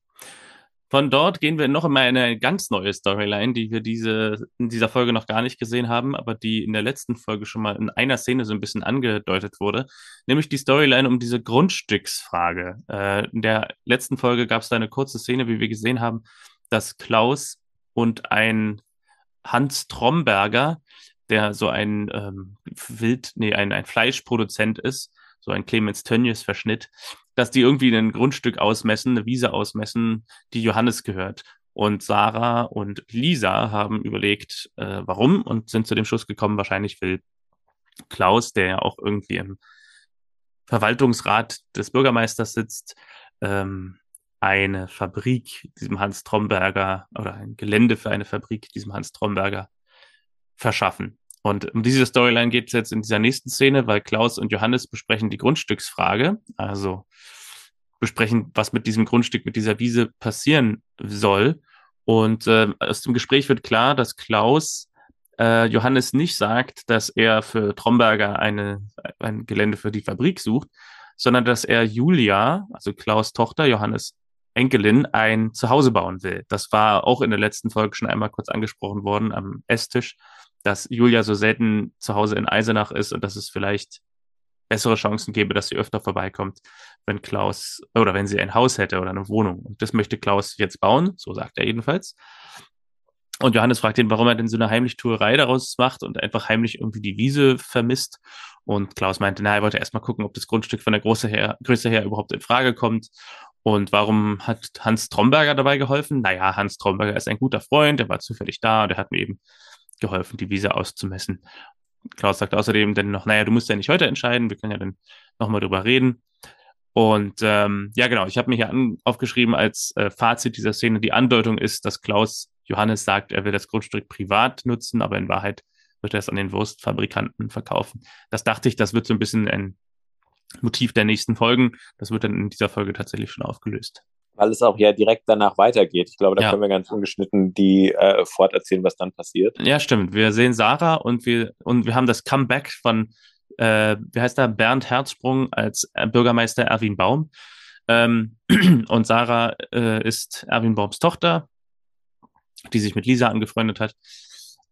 Von dort gehen wir noch in eine ganz neue Storyline, die wir diese, in dieser Folge noch gar nicht gesehen haben, aber die in der letzten Folge schon mal in einer Szene so ein bisschen angedeutet wurde, nämlich die Storyline um diese Grundstücksfrage. Äh, in der letzten Folge gab es da eine kurze Szene, wie wir gesehen haben, dass Klaus und ein Hans Tromberger, der so ein ähm, Wild, nee, ein, ein Fleischproduzent ist, so ein Clemens Tönnies Verschnitt, dass die irgendwie ein Grundstück ausmessen, eine Wiese ausmessen, die Johannes gehört. Und Sarah und Lisa haben überlegt, äh, warum und sind zu dem Schluss gekommen, wahrscheinlich will Klaus, der ja auch irgendwie im Verwaltungsrat des Bürgermeisters sitzt, ähm, eine Fabrik diesem Hans Tromberger oder ein Gelände für eine Fabrik diesem Hans Tromberger verschaffen. Und um diese Storyline geht es jetzt in dieser nächsten Szene, weil Klaus und Johannes besprechen die Grundstücksfrage, also besprechen, was mit diesem Grundstück, mit dieser Wiese passieren soll. Und äh, aus dem Gespräch wird klar, dass Klaus äh, Johannes nicht sagt, dass er für Tromberger eine, ein Gelände für die Fabrik sucht, sondern dass er Julia, also Klaus Tochter, Johannes Enkelin, ein Zuhause bauen will. Das war auch in der letzten Folge schon einmal kurz angesprochen worden am Esstisch dass Julia so selten zu Hause in Eisenach ist und dass es vielleicht bessere Chancen gäbe, dass sie öfter vorbeikommt, wenn Klaus oder wenn sie ein Haus hätte oder eine Wohnung. Und das möchte Klaus jetzt bauen, so sagt er jedenfalls. Und Johannes fragt ihn, warum er denn so eine Heimlichtuerei daraus macht und einfach heimlich irgendwie die Wiese vermisst. Und Klaus meinte, na, er wollte erstmal gucken, ob das Grundstück von der Größe her, Größe her überhaupt in Frage kommt. Und warum hat Hans Tromberger dabei geholfen? Naja, Hans Tromberger ist ein guter Freund, er war zufällig da und er hat mir eben geholfen, die Wiese auszumessen. Klaus sagt außerdem dann noch, naja, du musst ja nicht heute entscheiden, wir können ja dann nochmal drüber reden. Und ähm, ja, genau, ich habe mir hier an, aufgeschrieben als äh, Fazit dieser Szene, die Andeutung ist, dass Klaus Johannes sagt, er will das Grundstück privat nutzen, aber in Wahrheit wird er es an den Wurstfabrikanten verkaufen. Das dachte ich, das wird so ein bisschen ein Motiv der nächsten Folgen. Das wird dann in dieser Folge tatsächlich schon aufgelöst weil es auch ja direkt danach weitergeht. Ich glaube, da ja. können wir ganz ungeschnitten die äh, forterzählen, was dann passiert. Ja, stimmt. Wir sehen Sarah und wir und wir haben das Comeback von äh, wie heißt er Bernd Herzsprung als äh, Bürgermeister Erwin Baum. Ähm, und Sarah äh, ist Erwin Baums Tochter, die sich mit Lisa angefreundet hat.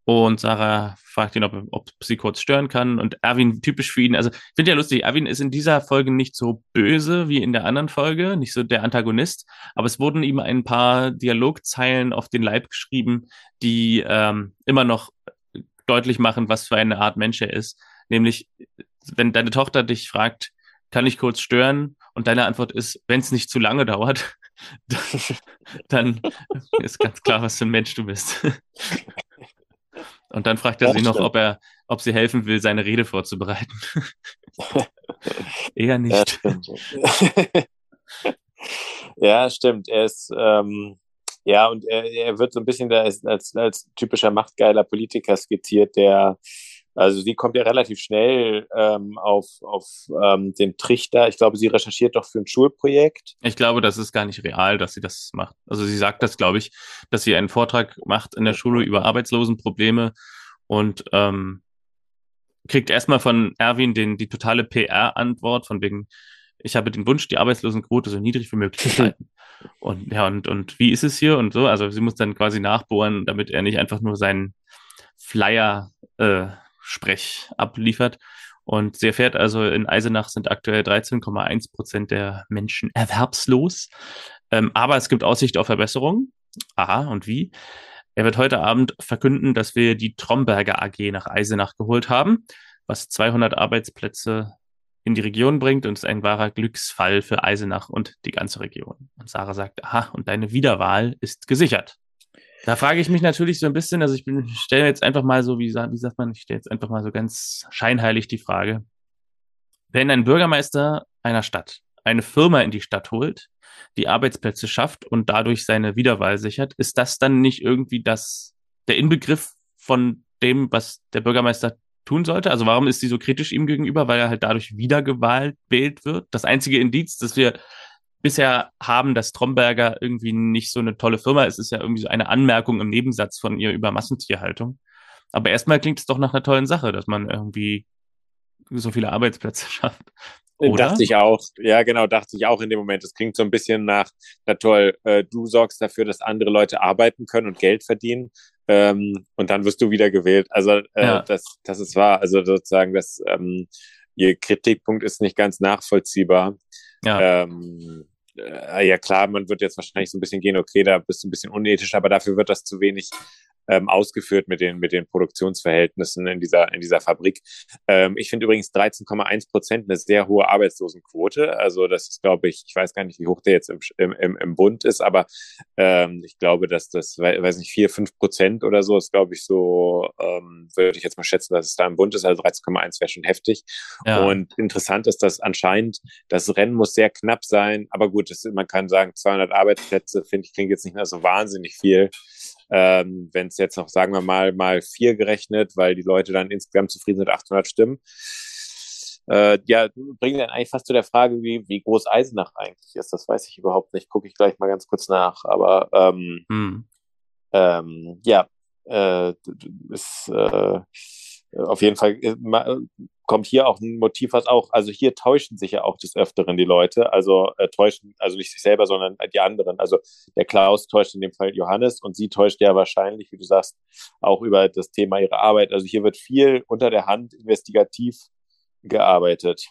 Und Sarah fragt ihn, ob, ob sie kurz stören kann. Und Erwin, typisch für ihn, also ich finde ja lustig, Erwin ist in dieser Folge nicht so böse wie in der anderen Folge, nicht so der Antagonist, aber es wurden ihm ein paar Dialogzeilen auf den Leib geschrieben, die ähm, immer noch deutlich machen, was für eine Art Mensch er ist. Nämlich, wenn deine Tochter dich fragt, kann ich kurz stören? Und deine Antwort ist, wenn es nicht zu lange dauert, dann ist ganz klar, was für ein Mensch du bist. Und dann fragt er ja, sie noch, ob er, ob sie helfen will, seine Rede vorzubereiten. Eher nicht. Ja, stimmt. ja, stimmt. Er ist, ähm, ja, und er, er wird so ein bisschen als, als, als typischer machtgeiler Politiker skizziert, der also sie kommt ja relativ schnell ähm, auf, auf ähm, den Trichter. Ich glaube, sie recherchiert doch für ein Schulprojekt. Ich glaube, das ist gar nicht real, dass sie das macht. Also sie sagt das, glaube ich, dass sie einen Vortrag macht in der Schule über Arbeitslosenprobleme und ähm, kriegt erstmal von Erwin den, die totale PR-Antwort von wegen, ich habe den Wunsch, die Arbeitslosenquote so niedrig wie möglich zu halten. und ja, und, und wie ist es hier und so? Also sie muss dann quasi nachbohren, damit er nicht einfach nur seinen Flyer äh, Sprech abliefert. Und sie erfährt also, in Eisenach sind aktuell 13,1 Prozent der Menschen erwerbslos. Ähm, aber es gibt Aussicht auf Verbesserung. Aha, und wie? Er wird heute Abend verkünden, dass wir die Tromberger AG nach Eisenach geholt haben. was 200 Arbeitsplätze in die Region bringt und ist ein wahrer Glücksfall für Eisenach und die ganze Region. Und Sarah sagt, aha, und deine Wiederwahl ist gesichert. Da frage ich mich natürlich so ein bisschen, also ich stelle jetzt einfach mal so, wie, wie sagt man, ich stelle jetzt einfach mal so ganz scheinheilig die Frage, wenn ein Bürgermeister einer Stadt eine Firma in die Stadt holt, die Arbeitsplätze schafft und dadurch seine Wiederwahl sichert, ist das dann nicht irgendwie das, der Inbegriff von dem, was der Bürgermeister tun sollte? Also warum ist sie so kritisch ihm gegenüber? Weil er halt dadurch wiedergewählt wird. Das einzige Indiz, das wir bisher haben, dass Tromberger irgendwie nicht so eine tolle Firma ist, ist ja irgendwie so eine Anmerkung im Nebensatz von ihr über Massentierhaltung. Aber erstmal klingt es doch nach einer tollen Sache, dass man irgendwie so viele Arbeitsplätze schafft. Oder? Dachte ich auch. Ja, genau, dachte ich auch in dem Moment. Das klingt so ein bisschen nach, na toll, äh, du sorgst dafür, dass andere Leute arbeiten können und Geld verdienen. Ähm, und dann wirst du wieder gewählt. Also äh, ja. das, das ist wahr. Also sozusagen, dass ähm, ihr Kritikpunkt ist nicht ganz nachvollziehbar. Ja. Ähm, äh, ja klar, man wird jetzt wahrscheinlich so ein bisschen gehen, okay, da bist du ein bisschen unethisch, aber dafür wird das zu wenig ähm, ausgeführt mit den, mit den Produktionsverhältnissen in dieser, in dieser Fabrik. Ähm, ich finde übrigens 13,1 Prozent eine sehr hohe Arbeitslosenquote. Also das ist, glaube ich, ich weiß gar nicht, wie hoch der jetzt im, im, im Bund ist, aber ähm, ich glaube, dass das, weiß nicht, vier fünf Prozent oder so ist, glaube ich, so, ähm, würde ich jetzt mal schätzen, dass es da im Bund ist. Also 13,1 wäre schon heftig. Ja. Und interessant ist, dass anscheinend das Rennen muss sehr knapp sein. Aber gut, das, man kann sagen, 200 Arbeitsplätze, finde ich, klingt jetzt nicht mehr so wahnsinnig viel. Ähm, Wenn es jetzt noch, sagen wir mal, mal vier gerechnet, weil die Leute dann insgesamt zufrieden sind, 800 Stimmen. Äh, ja, bringen dann eigentlich fast zu der Frage, wie, wie groß Eisenach eigentlich ist. Das weiß ich überhaupt nicht. Gucke ich gleich mal ganz kurz nach. Aber ähm, hm. ähm, ja, äh, ist äh, auf jeden Fall äh, kommt hier auch ein Motiv, was auch, also hier täuschen sich ja auch des Öfteren die Leute, also äh, täuschen, also nicht sich selber, sondern die anderen. Also der Klaus täuscht in dem Fall Johannes und sie täuscht ja wahrscheinlich, wie du sagst, auch über das Thema ihrer Arbeit. Also hier wird viel unter der Hand investigativ gearbeitet.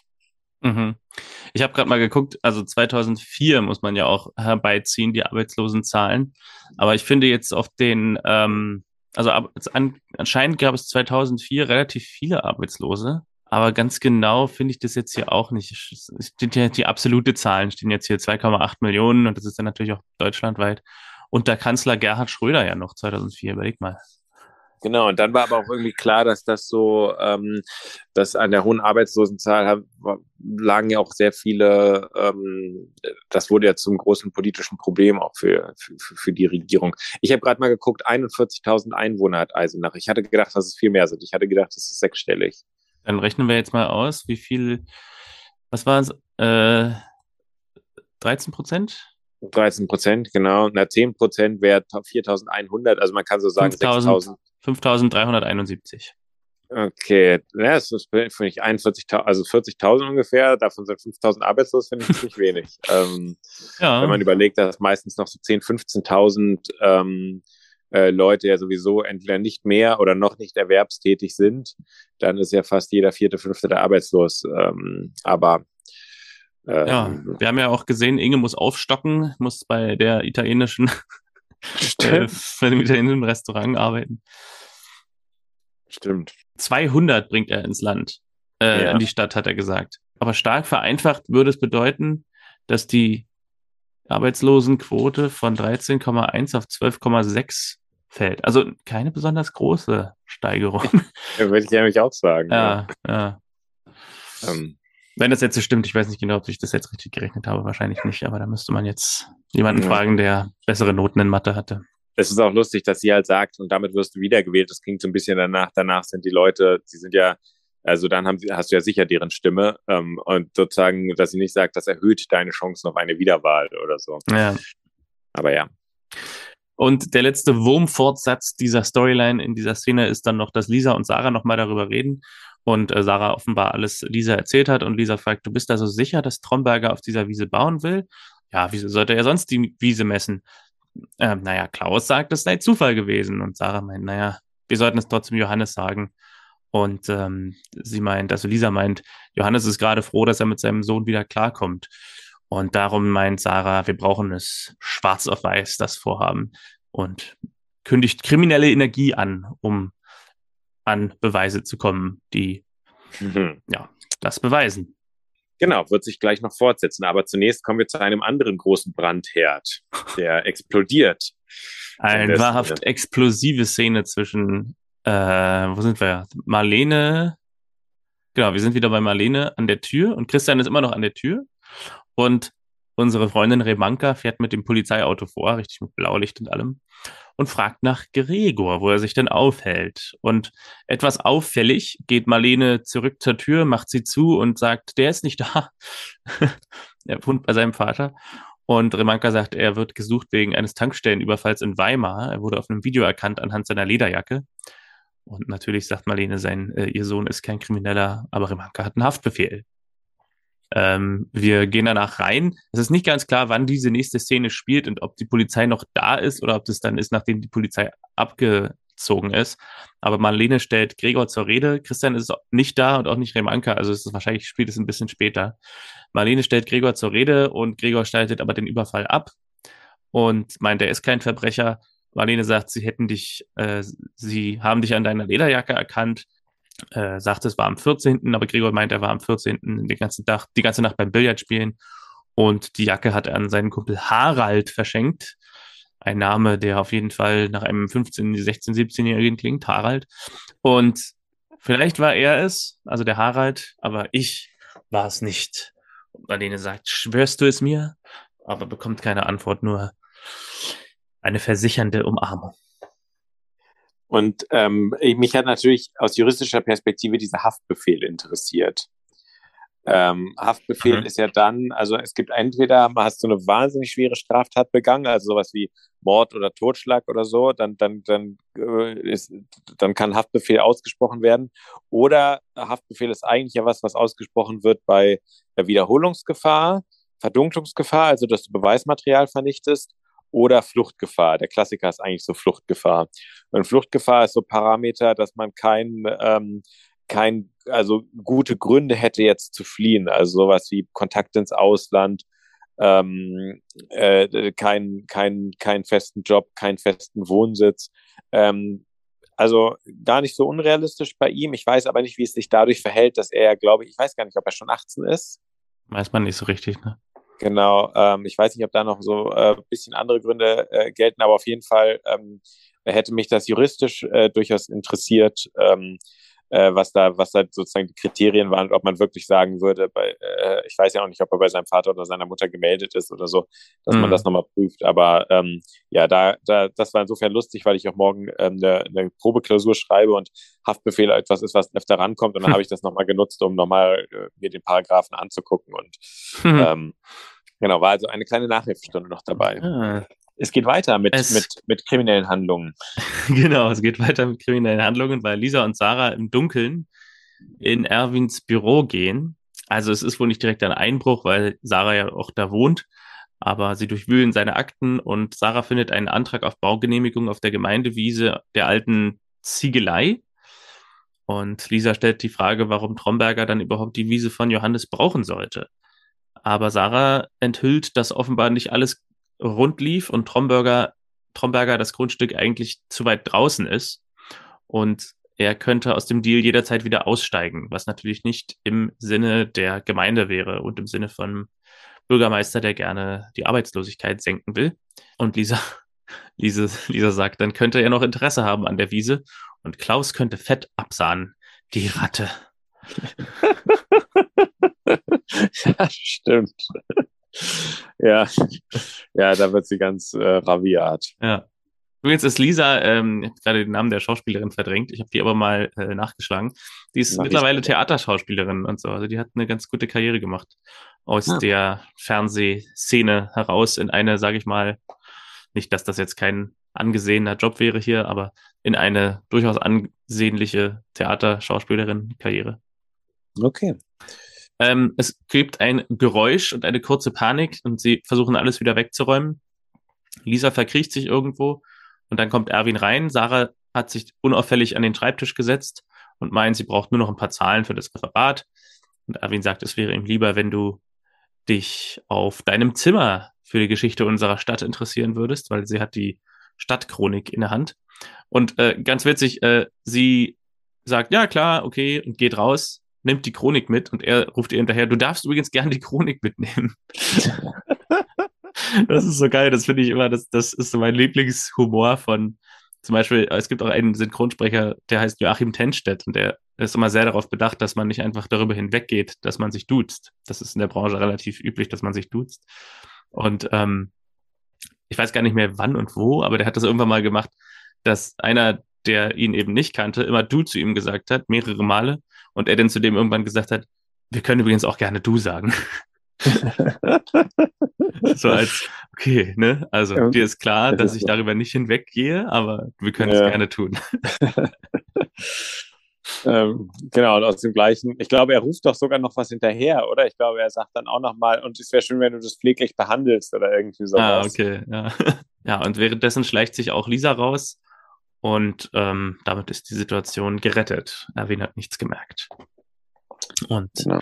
Mhm. Ich habe gerade mal geguckt, also 2004 muss man ja auch herbeiziehen, die Arbeitslosenzahlen. Aber ich finde jetzt auf den, ähm, also anscheinend gab es 2004 relativ viele Arbeitslose. Aber ganz genau finde ich das jetzt hier auch nicht. Es ja die absolute Zahlen stehen jetzt hier 2,8 Millionen und das ist dann natürlich auch deutschlandweit. Und der Kanzler Gerhard Schröder ja noch 2004, überleg mal. Genau, und dann war aber auch irgendwie klar, dass das so, ähm, dass an der hohen Arbeitslosenzahl lagen ja auch sehr viele, ähm, das wurde ja zum großen politischen Problem auch für, für, für die Regierung. Ich habe gerade mal geguckt, 41.000 Einwohner hat Eisenach. Ich hatte gedacht, dass es viel mehr sind. Ich hatte gedacht, das ist sechsstellig. Dann rechnen wir jetzt mal aus, wie viel, was war es, äh, 13 Prozent? 13 Prozent, genau. Na, 10 Prozent wäre 4.100, also man kann so sagen 6.000. 5.371. Okay, ja, das ist, finde ich, 41.000, also 40.000 ungefähr, davon sind 5.000 arbeitslos, finde ich nicht wenig. ähm, ja. Wenn man überlegt, dass meistens noch so 10.000, 15.000 ähm, äh, Leute ja sowieso entweder nicht mehr oder noch nicht erwerbstätig sind, dann ist ja fast jeder vierte, fünfte der arbeitslos. Ähm, aber ähm, ja, wir haben ja auch gesehen, Inge muss aufstocken, muss bei der italienischen, äh, bei dem italienischen Restaurant arbeiten. Stimmt. 200 bringt er ins Land, äh, ja. in die Stadt, hat er gesagt. Aber stark vereinfacht würde es bedeuten, dass die Arbeitslosenquote von 13,1 auf 12,6 fällt. Also keine besonders große Steigerung. Ja, würde ich nämlich auch sagen. Ja, ja. ja. Ähm. Wenn das jetzt so stimmt, ich weiß nicht genau, ob ich das jetzt richtig gerechnet habe, wahrscheinlich nicht, aber da müsste man jetzt jemanden ja. fragen, der bessere Noten in Mathe hatte. Es ist auch lustig, dass sie halt sagt, und damit wirst du wiedergewählt. Das klingt so ein bisschen danach. Danach sind die Leute, sie sind ja also dann haben sie, hast du ja sicher deren Stimme ähm, und sozusagen, dass sie nicht sagt, das erhöht deine Chancen auf eine Wiederwahl oder so. Ja. Aber ja. Und der letzte Wurmfortsatz dieser Storyline in dieser Szene ist dann noch, dass Lisa und Sarah nochmal darüber reden und äh, Sarah offenbar alles Lisa erzählt hat und Lisa fragt, du bist da so sicher, dass Tromberger auf dieser Wiese bauen will? Ja, wieso sollte er sonst die Wiese messen? Ähm, naja, Klaus sagt, es sei Zufall gewesen und Sarah meint, naja, wir sollten es trotzdem Johannes sagen. Und ähm, sie meint, also Lisa meint, Johannes ist gerade froh, dass er mit seinem Sohn wieder klarkommt. Und darum meint Sarah, wir brauchen es schwarz auf weiß, das Vorhaben. Und kündigt kriminelle Energie an, um an Beweise zu kommen, die Mhm. Ja, das beweisen. Genau, wird sich gleich noch fortsetzen. Aber zunächst kommen wir zu einem anderen großen Brandherd, der explodiert. Eine wahrhaft explosive Szene zwischen, äh, wo sind wir? Marlene. Genau, wir sind wieder bei Marlene an der Tür und Christian ist immer noch an der Tür. Und unsere Freundin Remanka fährt mit dem Polizeiauto vor, richtig mit Blaulicht und allem, und fragt nach Gregor, wo er sich denn aufhält. Und etwas auffällig geht Marlene zurück zur Tür, macht sie zu und sagt, der ist nicht da. er wohnt bei seinem Vater. Und Remanka sagt, er wird gesucht wegen eines Tankstellenüberfalls in Weimar. Er wurde auf einem Video erkannt anhand seiner Lederjacke. Und natürlich sagt Marlene, sein, äh, ihr Sohn ist kein Krimineller, aber Remanka hat einen Haftbefehl. Ähm, wir gehen danach rein. Es ist nicht ganz klar, wann diese nächste Szene spielt und ob die Polizei noch da ist oder ob das dann ist, nachdem die Polizei abgezogen ist. Aber Marlene stellt Gregor zur Rede. Christian ist nicht da und auch nicht Remanka, also es ist wahrscheinlich spielt es ein bisschen später. Marlene stellt Gregor zur Rede und Gregor staltet aber den Überfall ab und meint, er ist kein Verbrecher. Marlene sagt, sie hätten dich, äh, sie haben dich an deiner Lederjacke erkannt äh, sagte, es war am 14., aber Gregor meint, er war am 14. den ganzen Tag, die ganze Nacht beim Billard spielen und die Jacke hat er an seinen Kumpel Harald verschenkt. Ein Name, der auf jeden Fall nach einem 15-, 16-, 17-Jährigen klingt, Harald. Und vielleicht war er es, also der Harald, aber ich war es nicht. Und Marlene sagt, schwörst du es mir? Aber bekommt keine Antwort, nur eine versichernde Umarmung. Und ähm, mich hat natürlich aus juristischer Perspektive dieser Haftbefehl interessiert. Ähm, Haftbefehl mhm. ist ja dann, also es gibt entweder hast du eine wahnsinnig schwere Straftat begangen, also sowas wie Mord oder Totschlag oder so, dann, dann, dann, äh, ist, dann kann Haftbefehl ausgesprochen werden. Oder Haftbefehl ist eigentlich ja was, was ausgesprochen wird bei Wiederholungsgefahr, Verdunklungsgefahr, also dass du Beweismaterial vernichtest oder Fluchtgefahr. Der Klassiker ist eigentlich so Fluchtgefahr. Und Fluchtgefahr ist so Parameter, dass man kein, ähm, kein, also gute Gründe hätte jetzt zu fliehen. Also sowas wie Kontakt ins Ausland, ähm, äh, kein, kein, kein festen Job, keinen festen Wohnsitz. Ähm, also gar nicht so unrealistisch bei ihm. Ich weiß aber nicht, wie es sich dadurch verhält, dass er, glaube ich, ich weiß gar nicht, ob er schon 18 ist. Weiß man nicht so richtig, ne? Genau, ähm, ich weiß nicht, ob da noch so ein äh, bisschen andere Gründe äh, gelten, aber auf jeden Fall ähm, hätte mich das juristisch äh, durchaus interessiert, ähm, äh, was da, was da sozusagen die Kriterien waren, ob man wirklich sagen würde, bei, äh, ich weiß ja auch nicht, ob er bei seinem Vater oder seiner Mutter gemeldet ist oder so, dass mhm. man das nochmal prüft. Aber ähm, ja, da, da, das war insofern lustig, weil ich auch morgen ähm, eine, eine Probeklausur schreibe und Haftbefehl etwas ist, was öfter rankommt. Und dann habe ich das nochmal genutzt, um nochmal äh, mir den Paragraphen anzugucken. Und mhm. ähm, genau, war also eine kleine Nachhilfestunde noch dabei. Ah. Es geht weiter mit, es, mit, mit kriminellen Handlungen. genau, es geht weiter mit kriminellen Handlungen, weil Lisa und Sarah im Dunkeln in Erwins Büro gehen. Also es ist wohl nicht direkt ein Einbruch, weil Sarah ja auch da wohnt, aber sie durchwühlen seine Akten und Sarah findet einen Antrag auf Baugenehmigung auf der Gemeindewiese der alten Ziegelei. Und Lisa stellt die Frage, warum Tromberger dann überhaupt die Wiese von Johannes brauchen sollte. Aber Sarah enthüllt, dass offenbar nicht alles rund lief und Tromberger, Tromberger das Grundstück eigentlich zu weit draußen ist und er könnte aus dem Deal jederzeit wieder aussteigen, was natürlich nicht im Sinne der Gemeinde wäre und im Sinne von Bürgermeister, der gerne die Arbeitslosigkeit senken will. Und Lisa, Lisa, Lisa sagt, dann könnte er noch Interesse haben an der Wiese und Klaus könnte fett absahnen. Die Ratte. ja, stimmt ja, ja, da wird sie ganz äh, raviat. Ja. Übrigens ist Lisa, ähm, ich habe gerade den Namen der Schauspielerin verdrängt, ich habe die aber mal äh, nachgeschlagen. Die ist Mach mittlerweile Theaterschauspielerin und so. Also die hat eine ganz gute Karriere gemacht aus ja. der Fernsehszene heraus in eine, sage ich mal, nicht, dass das jetzt kein angesehener Job wäre hier, aber in eine durchaus ansehnliche Theaterschauspielerin-Karriere. Okay. Ähm, es gibt ein Geräusch und eine kurze Panik und sie versuchen alles wieder wegzuräumen. Lisa verkriecht sich irgendwo und dann kommt Erwin rein. Sarah hat sich unauffällig an den Schreibtisch gesetzt und meint, sie braucht nur noch ein paar Zahlen für das Referat. Und Erwin sagt, es wäre ihm lieber, wenn du dich auf deinem Zimmer für die Geschichte unserer Stadt interessieren würdest, weil sie hat die Stadtchronik in der Hand. Und äh, ganz witzig, äh, sie sagt, ja klar, okay, und geht raus nimmt die Chronik mit und er ruft ihr hinterher, du darfst übrigens gern die Chronik mitnehmen. das ist so geil, das finde ich immer, das, das ist so mein Lieblingshumor von, zum Beispiel, es gibt auch einen Synchronsprecher, der heißt Joachim Tenstedt und der ist immer sehr darauf bedacht, dass man nicht einfach darüber hinweggeht, dass man sich duzt. Das ist in der Branche relativ üblich, dass man sich duzt. Und ähm, ich weiß gar nicht mehr wann und wo, aber der hat das irgendwann mal gemacht, dass einer, der ihn eben nicht kannte, immer du zu ihm gesagt hat, mehrere Male, und er dann zu dem irgendwann gesagt hat, wir können übrigens auch gerne du sagen. so als, okay, ne? Also ja. dir ist klar, dass ich darüber nicht hinweggehe, aber wir können ja. es gerne tun. ähm, genau, und aus dem gleichen, ich glaube, er ruft doch sogar noch was hinterher, oder? Ich glaube, er sagt dann auch nochmal, und es wäre schön, wenn du das pfleglich behandelst oder irgendwie sowas. Ah, okay, ja. ja, und währenddessen schleicht sich auch Lisa raus und ähm, damit ist die Situation gerettet. Erwin hat nichts gemerkt. Und genau.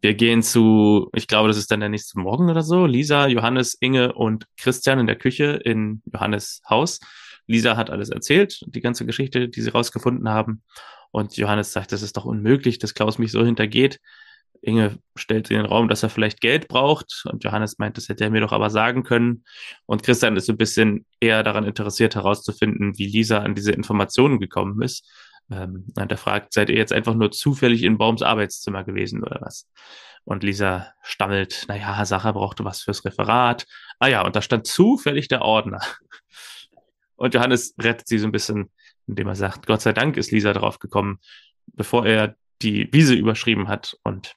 wir gehen zu, ich glaube, das ist dann der nächste Morgen oder so. Lisa, Johannes, Inge und Christian in der Küche in Johannes Haus. Lisa hat alles erzählt, die ganze Geschichte, die sie rausgefunden haben. Und Johannes sagt, das ist doch unmöglich, dass Klaus mich so hintergeht. Inge stellt in den Raum, dass er vielleicht Geld braucht. Und Johannes meint, das hätte er mir doch aber sagen können. Und Christian ist so ein bisschen eher daran interessiert, herauszufinden, wie Lisa an diese Informationen gekommen ist. Ähm, und er fragt, seid ihr jetzt einfach nur zufällig in Baums Arbeitszimmer gewesen oder was? Und Lisa stammelt, naja, Sacha brauchte was fürs Referat. Ah ja, und da stand zufällig der Ordner. Und Johannes rettet sie so ein bisschen, indem er sagt, Gott sei Dank ist Lisa drauf gekommen, bevor er die Wiese überschrieben hat. Und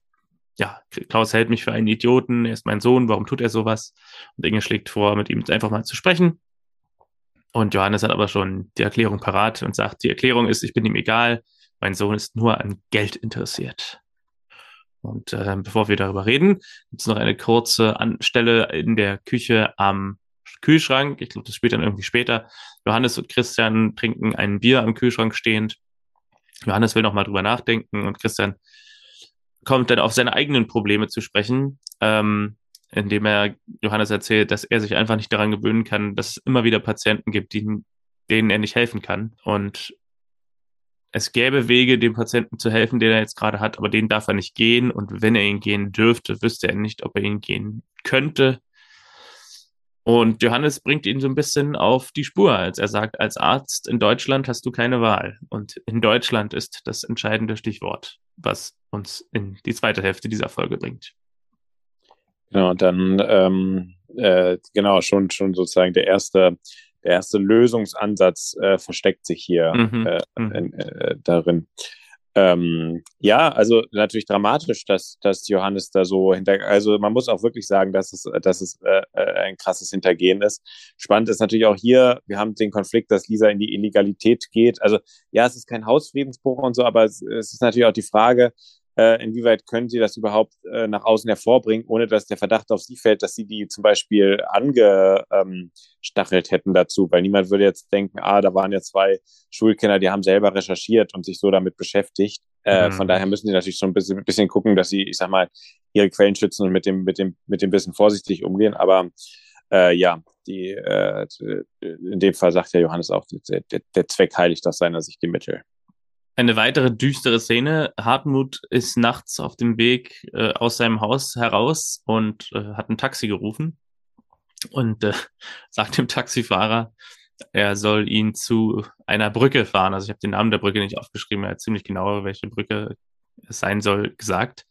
ja, Klaus hält mich für einen Idioten, er ist mein Sohn, warum tut er sowas? Und Inge schlägt vor, mit ihm einfach mal zu sprechen. Und Johannes hat aber schon die Erklärung parat und sagt, die Erklärung ist, ich bin ihm egal, mein Sohn ist nur an Geld interessiert. Und äh, bevor wir darüber reden, gibt es noch eine kurze Anstelle in der Küche am Kühlschrank. Ich glaube, das spielt dann irgendwie später. Johannes und Christian trinken ein Bier am Kühlschrank stehend. Johannes will noch mal drüber nachdenken und Christian kommt dann auf seine eigenen Probleme zu sprechen, ähm, indem er Johannes erzählt, dass er sich einfach nicht daran gewöhnen kann, dass es immer wieder Patienten gibt, die, denen er nicht helfen kann. Und es gäbe Wege, dem Patienten zu helfen, den er jetzt gerade hat, aber den darf er nicht gehen. Und wenn er ihn gehen dürfte, wüsste er nicht, ob er ihn gehen könnte. Und Johannes bringt ihn so ein bisschen auf die Spur, als er sagt, als Arzt in Deutschland hast du keine Wahl. Und in Deutschland ist das entscheidende Stichwort, was uns in die zweite Hälfte dieser Folge bringt. Genau, dann ähm, äh, genau schon schon sozusagen der erste der erste Lösungsansatz äh, versteckt sich hier mhm. äh, mhm. in, äh, darin. Ähm, ja, also natürlich dramatisch, dass, dass Johannes da so hinter, also man muss auch wirklich sagen, dass es, dass es äh, äh, ein krasses Hintergehen ist. Spannend ist natürlich auch hier, wir haben den Konflikt, dass Lisa in die Illegalität geht. Also ja, es ist kein Hausfriedensbruch und so, aber es, es ist natürlich auch die Frage, äh, inwieweit können sie das überhaupt äh, nach außen hervorbringen, ohne dass der Verdacht auf sie fällt, dass sie die zum Beispiel angestachelt ähm, hätten dazu, weil niemand würde jetzt denken, ah, da waren ja zwei Schulkinder, die haben selber recherchiert und sich so damit beschäftigt. Äh, mhm. Von daher müssen sie natürlich schon ein bisschen, ein bisschen gucken, dass sie, ich sag mal, ihre Quellen schützen und mit dem, mit dem, mit dem bisschen vorsichtig umgehen. Aber äh, ja, die, äh, in dem Fall sagt ja Johannes auch, der, der Zweck heiligt aus seiner Sicht die Mittel. Eine weitere düstere Szene. Hartmut ist nachts auf dem Weg äh, aus seinem Haus heraus und äh, hat ein Taxi gerufen und äh, sagt dem Taxifahrer, er soll ihn zu einer Brücke fahren. Also ich habe den Namen der Brücke nicht aufgeschrieben, er hat ziemlich genau, welche Brücke es sein soll, gesagt.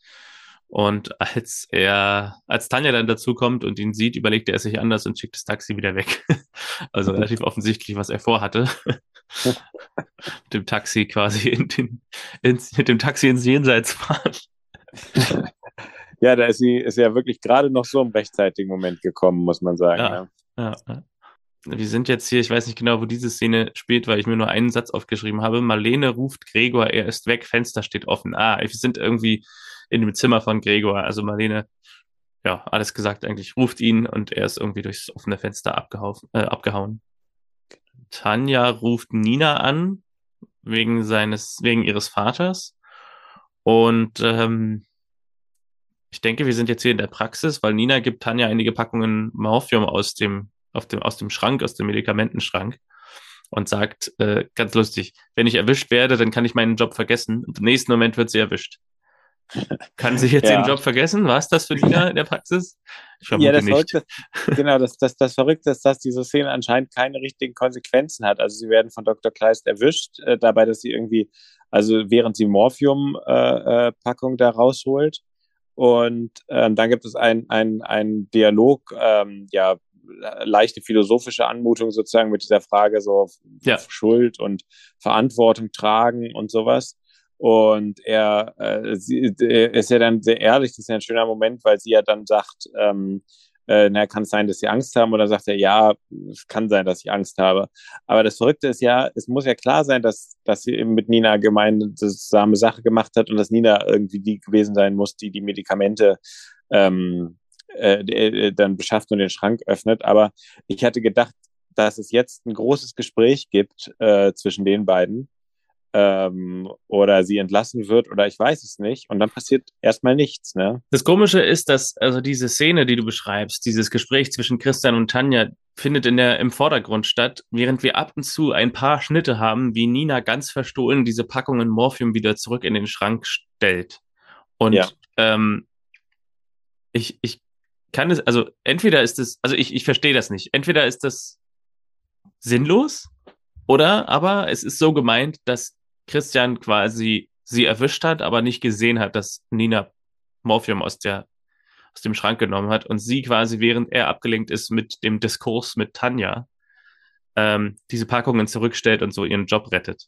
Und als er, als Tanja dann dazu kommt und ihn sieht, überlegt er sich anders und schickt das Taxi wieder weg. also relativ offensichtlich, was er vorhatte. mit dem Taxi quasi in den, ins, mit dem Taxi ins Jenseits fahren. ja, da ist sie, ist ja wirklich gerade noch so im rechtzeitigen Moment gekommen, muss man sagen. Ja, ja. ja. Wir sind jetzt hier, ich weiß nicht genau, wo diese Szene spielt, weil ich mir nur einen Satz aufgeschrieben habe. Marlene ruft Gregor, er ist weg, Fenster steht offen. Ah, wir sind irgendwie in dem Zimmer von Gregor. Also Marlene, ja, alles gesagt eigentlich, ruft ihn und er ist irgendwie durchs offene Fenster abgehauen. Äh, abgehauen. Tanja ruft Nina an, wegen seines, wegen ihres Vaters. Und ähm, ich denke, wir sind jetzt hier in der Praxis, weil Nina gibt Tanja einige Packungen Morphium aus dem, auf dem, aus dem Schrank, aus dem Medikamentenschrank und sagt, äh, ganz lustig, wenn ich erwischt werde, dann kann ich meinen Job vergessen. Und im nächsten Moment wird sie erwischt. Kann sich jetzt ja. den Job vergessen? War es das für Nina in der Praxis? Ja, das nicht. Verrückte, genau, das, das, das Verrückte ist, dass diese Szene anscheinend keine richtigen Konsequenzen hat. Also sie werden von Dr. Kleist erwischt, äh, dabei, dass sie irgendwie, also während sie Morphium-Packung äh, da rausholt. Und ähm, dann gibt es einen ein Dialog, ähm, ja, leichte philosophische Anmutung sozusagen mit dieser Frage so ja. Schuld und Verantwortung tragen und sowas. Und er, äh, sie, er ist ja dann sehr ehrlich, das ist ja ein schöner Moment, weil sie ja dann sagt, ähm, äh, na, kann es sein, dass sie Angst haben? Oder sagt er, ja, es kann sein, dass ich Angst habe. Aber das Verrückte ist ja, es muss ja klar sein, dass, dass sie eben mit Nina gemeinsame Sache gemacht hat und dass Nina irgendwie die gewesen sein muss, die die Medikamente ähm, äh, äh dann beschafft und den Schrank öffnet. Aber ich hatte gedacht, dass es jetzt ein großes Gespräch gibt äh, zwischen den beiden ähm, oder sie entlassen wird oder ich weiß es nicht und dann passiert erstmal nichts. Ne? Das Komische ist, dass also diese Szene, die du beschreibst, dieses Gespräch zwischen Christian und Tanja, findet in der, im Vordergrund statt, während wir ab und zu ein paar Schnitte haben, wie Nina ganz verstohlen diese Packungen Morphium wieder zurück in den Schrank stellt. Und ja. ähm, ich, ich kann es, also entweder ist es, also ich, ich verstehe das nicht. Entweder ist das sinnlos oder aber es ist so gemeint, dass Christian quasi sie erwischt hat, aber nicht gesehen hat, dass Nina Morphium aus der aus dem Schrank genommen hat und sie quasi, während er abgelenkt ist mit dem Diskurs mit Tanja, ähm, diese Packungen zurückstellt und so ihren Job rettet.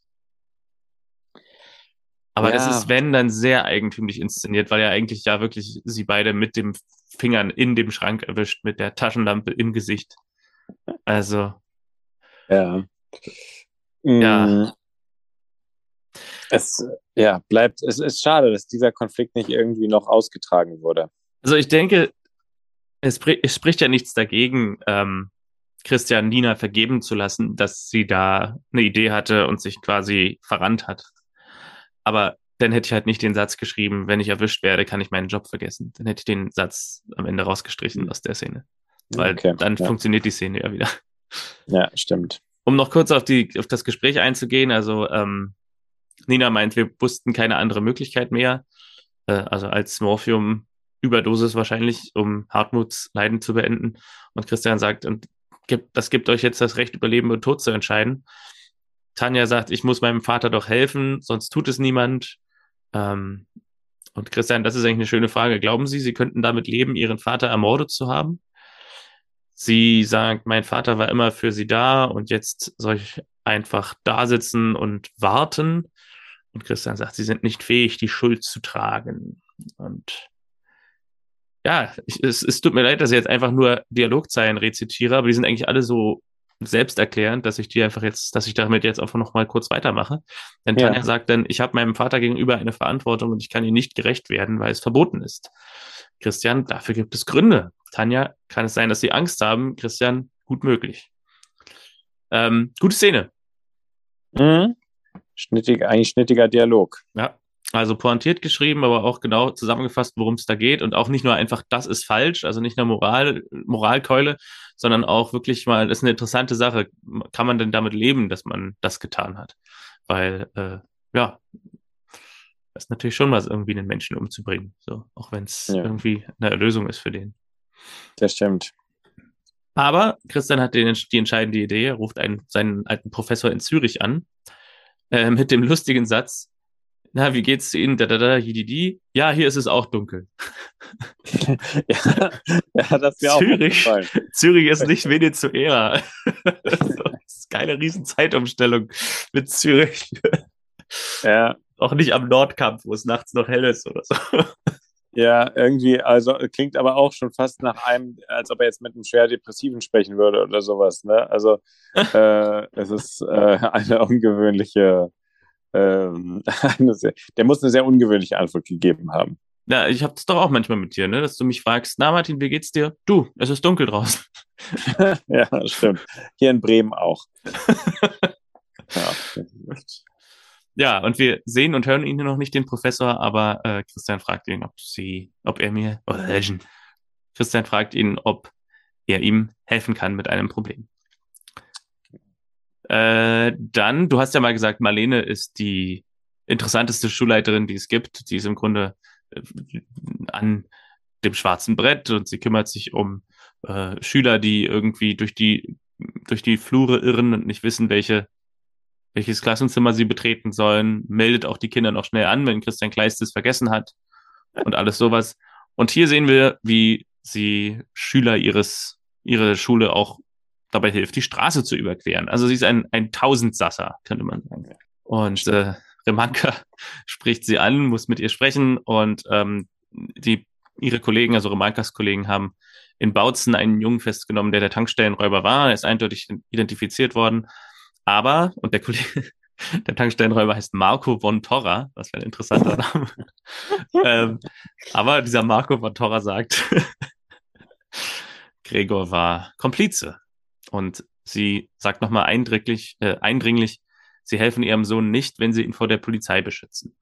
Aber ja. das ist, wenn, dann sehr eigentümlich inszeniert, weil er eigentlich ja wirklich sie beide mit dem Fingern in dem Schrank erwischt, mit der Taschenlampe im Gesicht. Also. Ja. Ja. Es ja, bleibt, es ist schade, dass dieser Konflikt nicht irgendwie noch ausgetragen wurde. Also ich denke, es, es spricht ja nichts dagegen, ähm, Christian Nina vergeben zu lassen, dass sie da eine Idee hatte und sich quasi verrannt hat. Aber dann hätte ich halt nicht den Satz geschrieben, wenn ich erwischt werde, kann ich meinen Job vergessen. Dann hätte ich den Satz am Ende rausgestrichen aus der Szene. Weil okay, dann ja. funktioniert die Szene ja wieder. Ja, stimmt. Um noch kurz auf, die, auf das Gespräch einzugehen, also ähm, Nina meint, wir wussten keine andere Möglichkeit mehr, äh, also als Morphium-Überdosis wahrscheinlich, um Hartmuts Leiden zu beenden. Und Christian sagt, und gibt, das gibt euch jetzt das Recht, über Leben und Tod zu entscheiden. Tanja sagt, ich muss meinem Vater doch helfen, sonst tut es niemand. Ähm, und Christian, das ist eigentlich eine schöne Frage. Glauben Sie, Sie könnten damit leben, Ihren Vater ermordet zu haben? Sie sagt, mein Vater war immer für Sie da und jetzt soll ich einfach da sitzen und warten. Und Christian sagt, sie sind nicht fähig, die Schuld zu tragen. Und ja, ich, es, es tut mir leid, dass ich jetzt einfach nur Dialogzeilen rezitiere, aber die sind eigentlich alle so selbsterklärend, dass ich die einfach jetzt, dass ich damit jetzt einfach noch mal kurz weitermache. Denn ja. Tanja sagt dann, ich habe meinem Vater gegenüber eine Verantwortung und ich kann ihm nicht gerecht werden, weil es verboten ist. Christian, dafür gibt es Gründe. Tanja, kann es sein, dass sie Angst haben? Christian, gut möglich. Ähm, gute Szene. Mhm schnittig, eigentlich schnittiger Dialog. Ja, also pointiert geschrieben, aber auch genau zusammengefasst, worum es da geht und auch nicht nur einfach, das ist falsch, also nicht nur Moral, Moralkeule, sondern auch wirklich mal, das ist eine interessante Sache. Kann man denn damit leben, dass man das getan hat? Weil, äh, ja, das ist natürlich schon was, irgendwie einen Menschen umzubringen, so, auch wenn es ja. irgendwie eine Erlösung ist für den. Das stimmt. Aber Christian hat den, die entscheidende Idee, er ruft einen, seinen alten Professor in Zürich an äh, mit dem lustigen Satz, na, wie geht's Ihnen? Da, da, da, hi, Ja, hier ist es auch dunkel. ja, ja, das wäre auch Zürich, Zürich ist nicht Venezuela. das ist keine riesen Zeitumstellung mit Zürich. Ja. Auch nicht am Nordkampf, wo es nachts noch hell ist oder so. Ja, irgendwie, also klingt aber auch schon fast nach einem, als ob er jetzt mit einem schwer Depressiven sprechen würde oder sowas. Ne? Also äh, es ist äh, eine ungewöhnliche, ähm, eine sehr, der muss eine sehr ungewöhnliche Antwort gegeben haben. Ja, ich habe das doch auch manchmal mit dir, ne? dass du mich fragst, na Martin, wie geht's dir? Du, es ist dunkel draußen. ja, stimmt. Hier in Bremen auch. Ja. Und wir sehen und hören ihn noch nicht, den Professor, aber äh, Christian fragt ihn, ob sie, ob er mir, oh. Christian fragt ihn, ob er ihm helfen kann mit einem Problem. Äh, dann, du hast ja mal gesagt, Marlene ist die interessanteste Schulleiterin, die es gibt. Die ist im Grunde an dem schwarzen Brett und sie kümmert sich um äh, Schüler, die irgendwie durch die durch die Flure irren und nicht wissen, welche welches Klassenzimmer sie betreten sollen, meldet auch die Kinder noch schnell an, wenn Christian Kleist es vergessen hat und alles sowas. Und hier sehen wir, wie sie Schüler ihres, ihre Schule auch dabei hilft, die Straße zu überqueren. Also sie ist ein, ein Tausendsasser, könnte man sagen. Und äh, Remanka spricht sie an, muss mit ihr sprechen und ähm, die, ihre Kollegen, also Remankas Kollegen, haben in Bautzen einen Jungen festgenommen, der der Tankstellenräuber war. Er ist eindeutig identifiziert worden. Aber, und der Kollege, der Tankstellenräuber heißt Marco von Torra, was für ein interessanter Name. ähm, aber dieser Marco von Torra sagt, Gregor war Komplize. Und sie sagt nochmal eindringlich, äh, eindringlich, sie helfen ihrem Sohn nicht, wenn sie ihn vor der Polizei beschützen.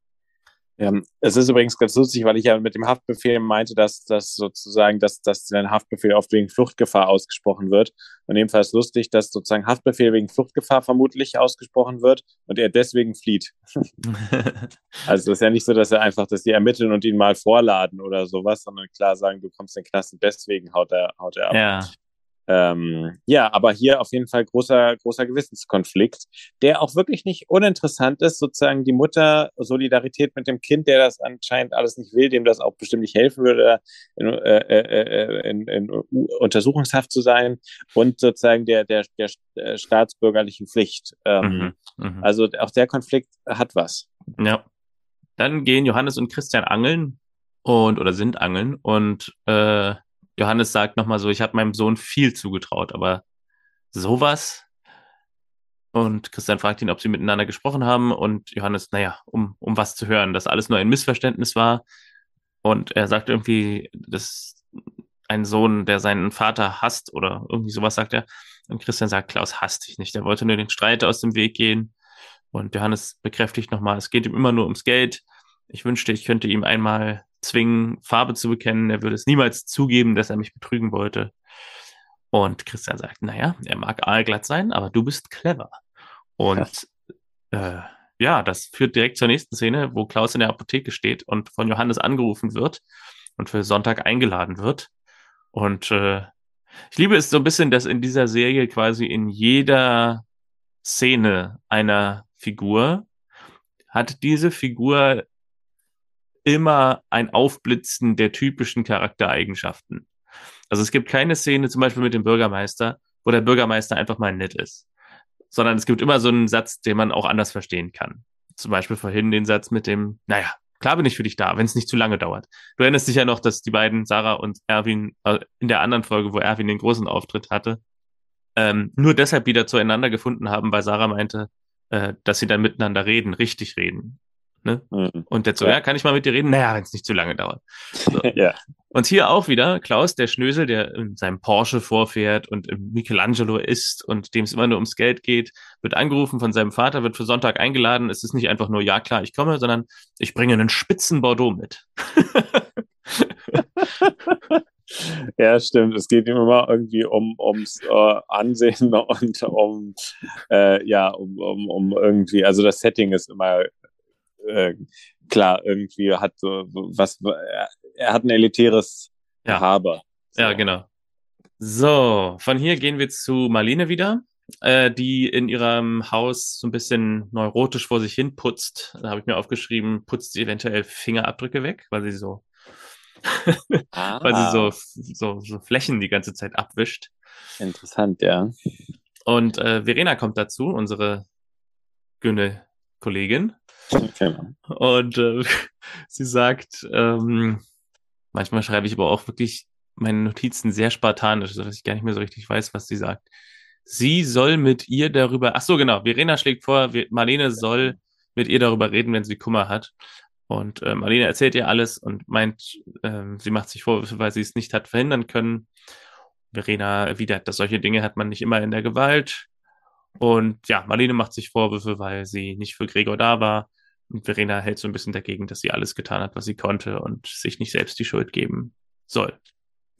Ja, es ist übrigens ganz lustig, weil ich ja mit dem Haftbefehl meinte, dass das sozusagen, dass, dass ein Haftbefehl oft wegen Fluchtgefahr ausgesprochen wird. Und ebenfalls lustig, dass sozusagen Haftbefehl wegen Fluchtgefahr vermutlich ausgesprochen wird und er deswegen flieht. also es ist ja nicht so, dass er einfach, dass die ermitteln und ihn mal vorladen oder sowas, sondern klar sagen, du kommst in den Knast und deswegen haut er, haut er ab. Ja. Ähm, ja, aber hier auf jeden Fall großer, großer Gewissenskonflikt, der auch wirklich nicht uninteressant ist, sozusagen die Mutter, Solidarität mit dem Kind, der das anscheinend alles nicht will, dem das auch bestimmt nicht helfen würde, in, äh, äh, in, in Untersuchungshaft zu sein und sozusagen der, der, der äh, staatsbürgerlichen Pflicht. Ähm, mhm, mh. Also auch der Konflikt hat was. Ja. Dann gehen Johannes und Christian angeln und oder sind angeln und äh, Johannes sagt nochmal so, ich habe meinem Sohn viel zugetraut, aber sowas? Und Christian fragt ihn, ob sie miteinander gesprochen haben und Johannes, naja, um, um was zu hören, dass alles nur ein Missverständnis war. Und er sagt irgendwie, dass ein Sohn, der seinen Vater hasst oder irgendwie sowas sagt er. Und Christian sagt, Klaus hasst dich nicht. Er wollte nur den Streit aus dem Weg gehen. Und Johannes bekräftigt nochmal, es geht ihm immer nur ums Geld. Ich wünschte, ich könnte ihm einmal zwingen, Farbe zu bekennen. Er würde es niemals zugeben, dass er mich betrügen wollte. Und Christian sagt, naja, er mag aalglatt sein, aber du bist clever. Und ja. Äh, ja, das führt direkt zur nächsten Szene, wo Klaus in der Apotheke steht und von Johannes angerufen wird und für Sonntag eingeladen wird. Und äh, ich liebe es so ein bisschen, dass in dieser Serie quasi in jeder Szene einer Figur hat diese Figur immer ein Aufblitzen der typischen Charaktereigenschaften. Also es gibt keine Szene, zum Beispiel mit dem Bürgermeister, wo der Bürgermeister einfach mal nett ist, sondern es gibt immer so einen Satz, den man auch anders verstehen kann. Zum Beispiel vorhin den Satz mit dem, naja, klar bin ich für dich da, wenn es nicht zu lange dauert. Du erinnerst dich ja noch, dass die beiden, Sarah und Erwin, äh, in der anderen Folge, wo Erwin den großen Auftritt hatte, ähm, nur deshalb wieder zueinander gefunden haben, weil Sarah meinte, äh, dass sie dann miteinander reden, richtig reden. Ne? Mhm. Und der so, ja. ja. kann ich mal mit dir reden? Naja, wenn es nicht zu lange dauert. So. ja. Und hier auch wieder Klaus, der Schnösel, der in seinem Porsche vorfährt und Michelangelo ist und dem es immer nur ums Geld geht, wird angerufen von seinem Vater, wird für Sonntag eingeladen. Es ist nicht einfach nur, ja klar, ich komme, sondern ich bringe einen spitzen Bordeaux mit. Ja, stimmt. Es geht immer irgendwie um ums äh, Ansehen und um äh, ja um, um, um irgendwie. Also das Setting ist immer äh, klar, irgendwie hat so was, er hat ein elitäres ja. Haber. So. Ja, genau. So, von hier gehen wir zu Marlene wieder, äh, die in ihrem Haus so ein bisschen neurotisch vor sich hin putzt. Da habe ich mir aufgeschrieben, putzt sie eventuell Fingerabdrücke weg, weil sie so, ah. weil sie so, so, so Flächen die ganze Zeit abwischt. Interessant, ja. Und äh, Verena kommt dazu, unsere Gynä-Kollegin. Und äh, sie sagt, ähm, manchmal schreibe ich aber auch wirklich meine Notizen sehr spartanisch, sodass ich gar nicht mehr so richtig weiß, was sie sagt. Sie soll mit ihr darüber, ach so, genau, Verena schlägt vor, Marlene soll mit ihr darüber reden, wenn sie Kummer hat. Und äh, Marlene erzählt ihr alles und meint, äh, sie macht sich Vorwürfe, weil sie es nicht hat verhindern können. Verena erwidert, dass solche Dinge hat man nicht immer in der Gewalt. Und ja, Marlene macht sich Vorwürfe, weil sie nicht für Gregor da war. Und Verena hält so ein bisschen dagegen, dass sie alles getan hat, was sie konnte und sich nicht selbst die Schuld geben soll.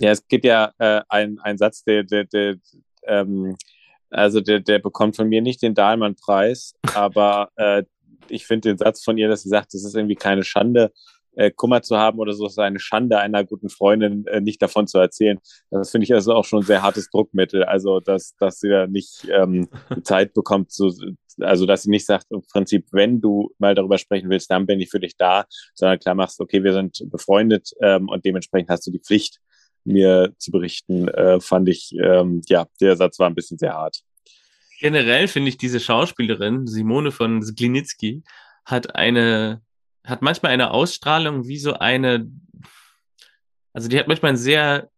Ja, es gibt ja äh, ein, ein Satz, der, der, der ähm, also der, der bekommt von mir nicht den Dahlmann-Preis, aber äh, ich finde den Satz von ihr, dass sie sagt, es ist irgendwie keine Schande, äh, Kummer zu haben oder so, ist eine Schande einer guten Freundin äh, nicht davon zu erzählen. Das finde ich also auch schon ein sehr hartes Druckmittel. Also, dass, dass sie da nicht ähm, Zeit bekommt, so, also dass sie nicht sagt, im Prinzip, wenn du mal darüber sprechen willst, dann bin ich für dich da, sondern klar machst, okay, wir sind befreundet ähm, und dementsprechend hast du die Pflicht, mir zu berichten, äh, fand ich, ähm, ja, der Satz war ein bisschen sehr hart. Generell finde ich diese Schauspielerin, Simone von Glinitzki, hat eine hat manchmal eine Ausstrahlung wie so eine, also die hat manchmal ein sehr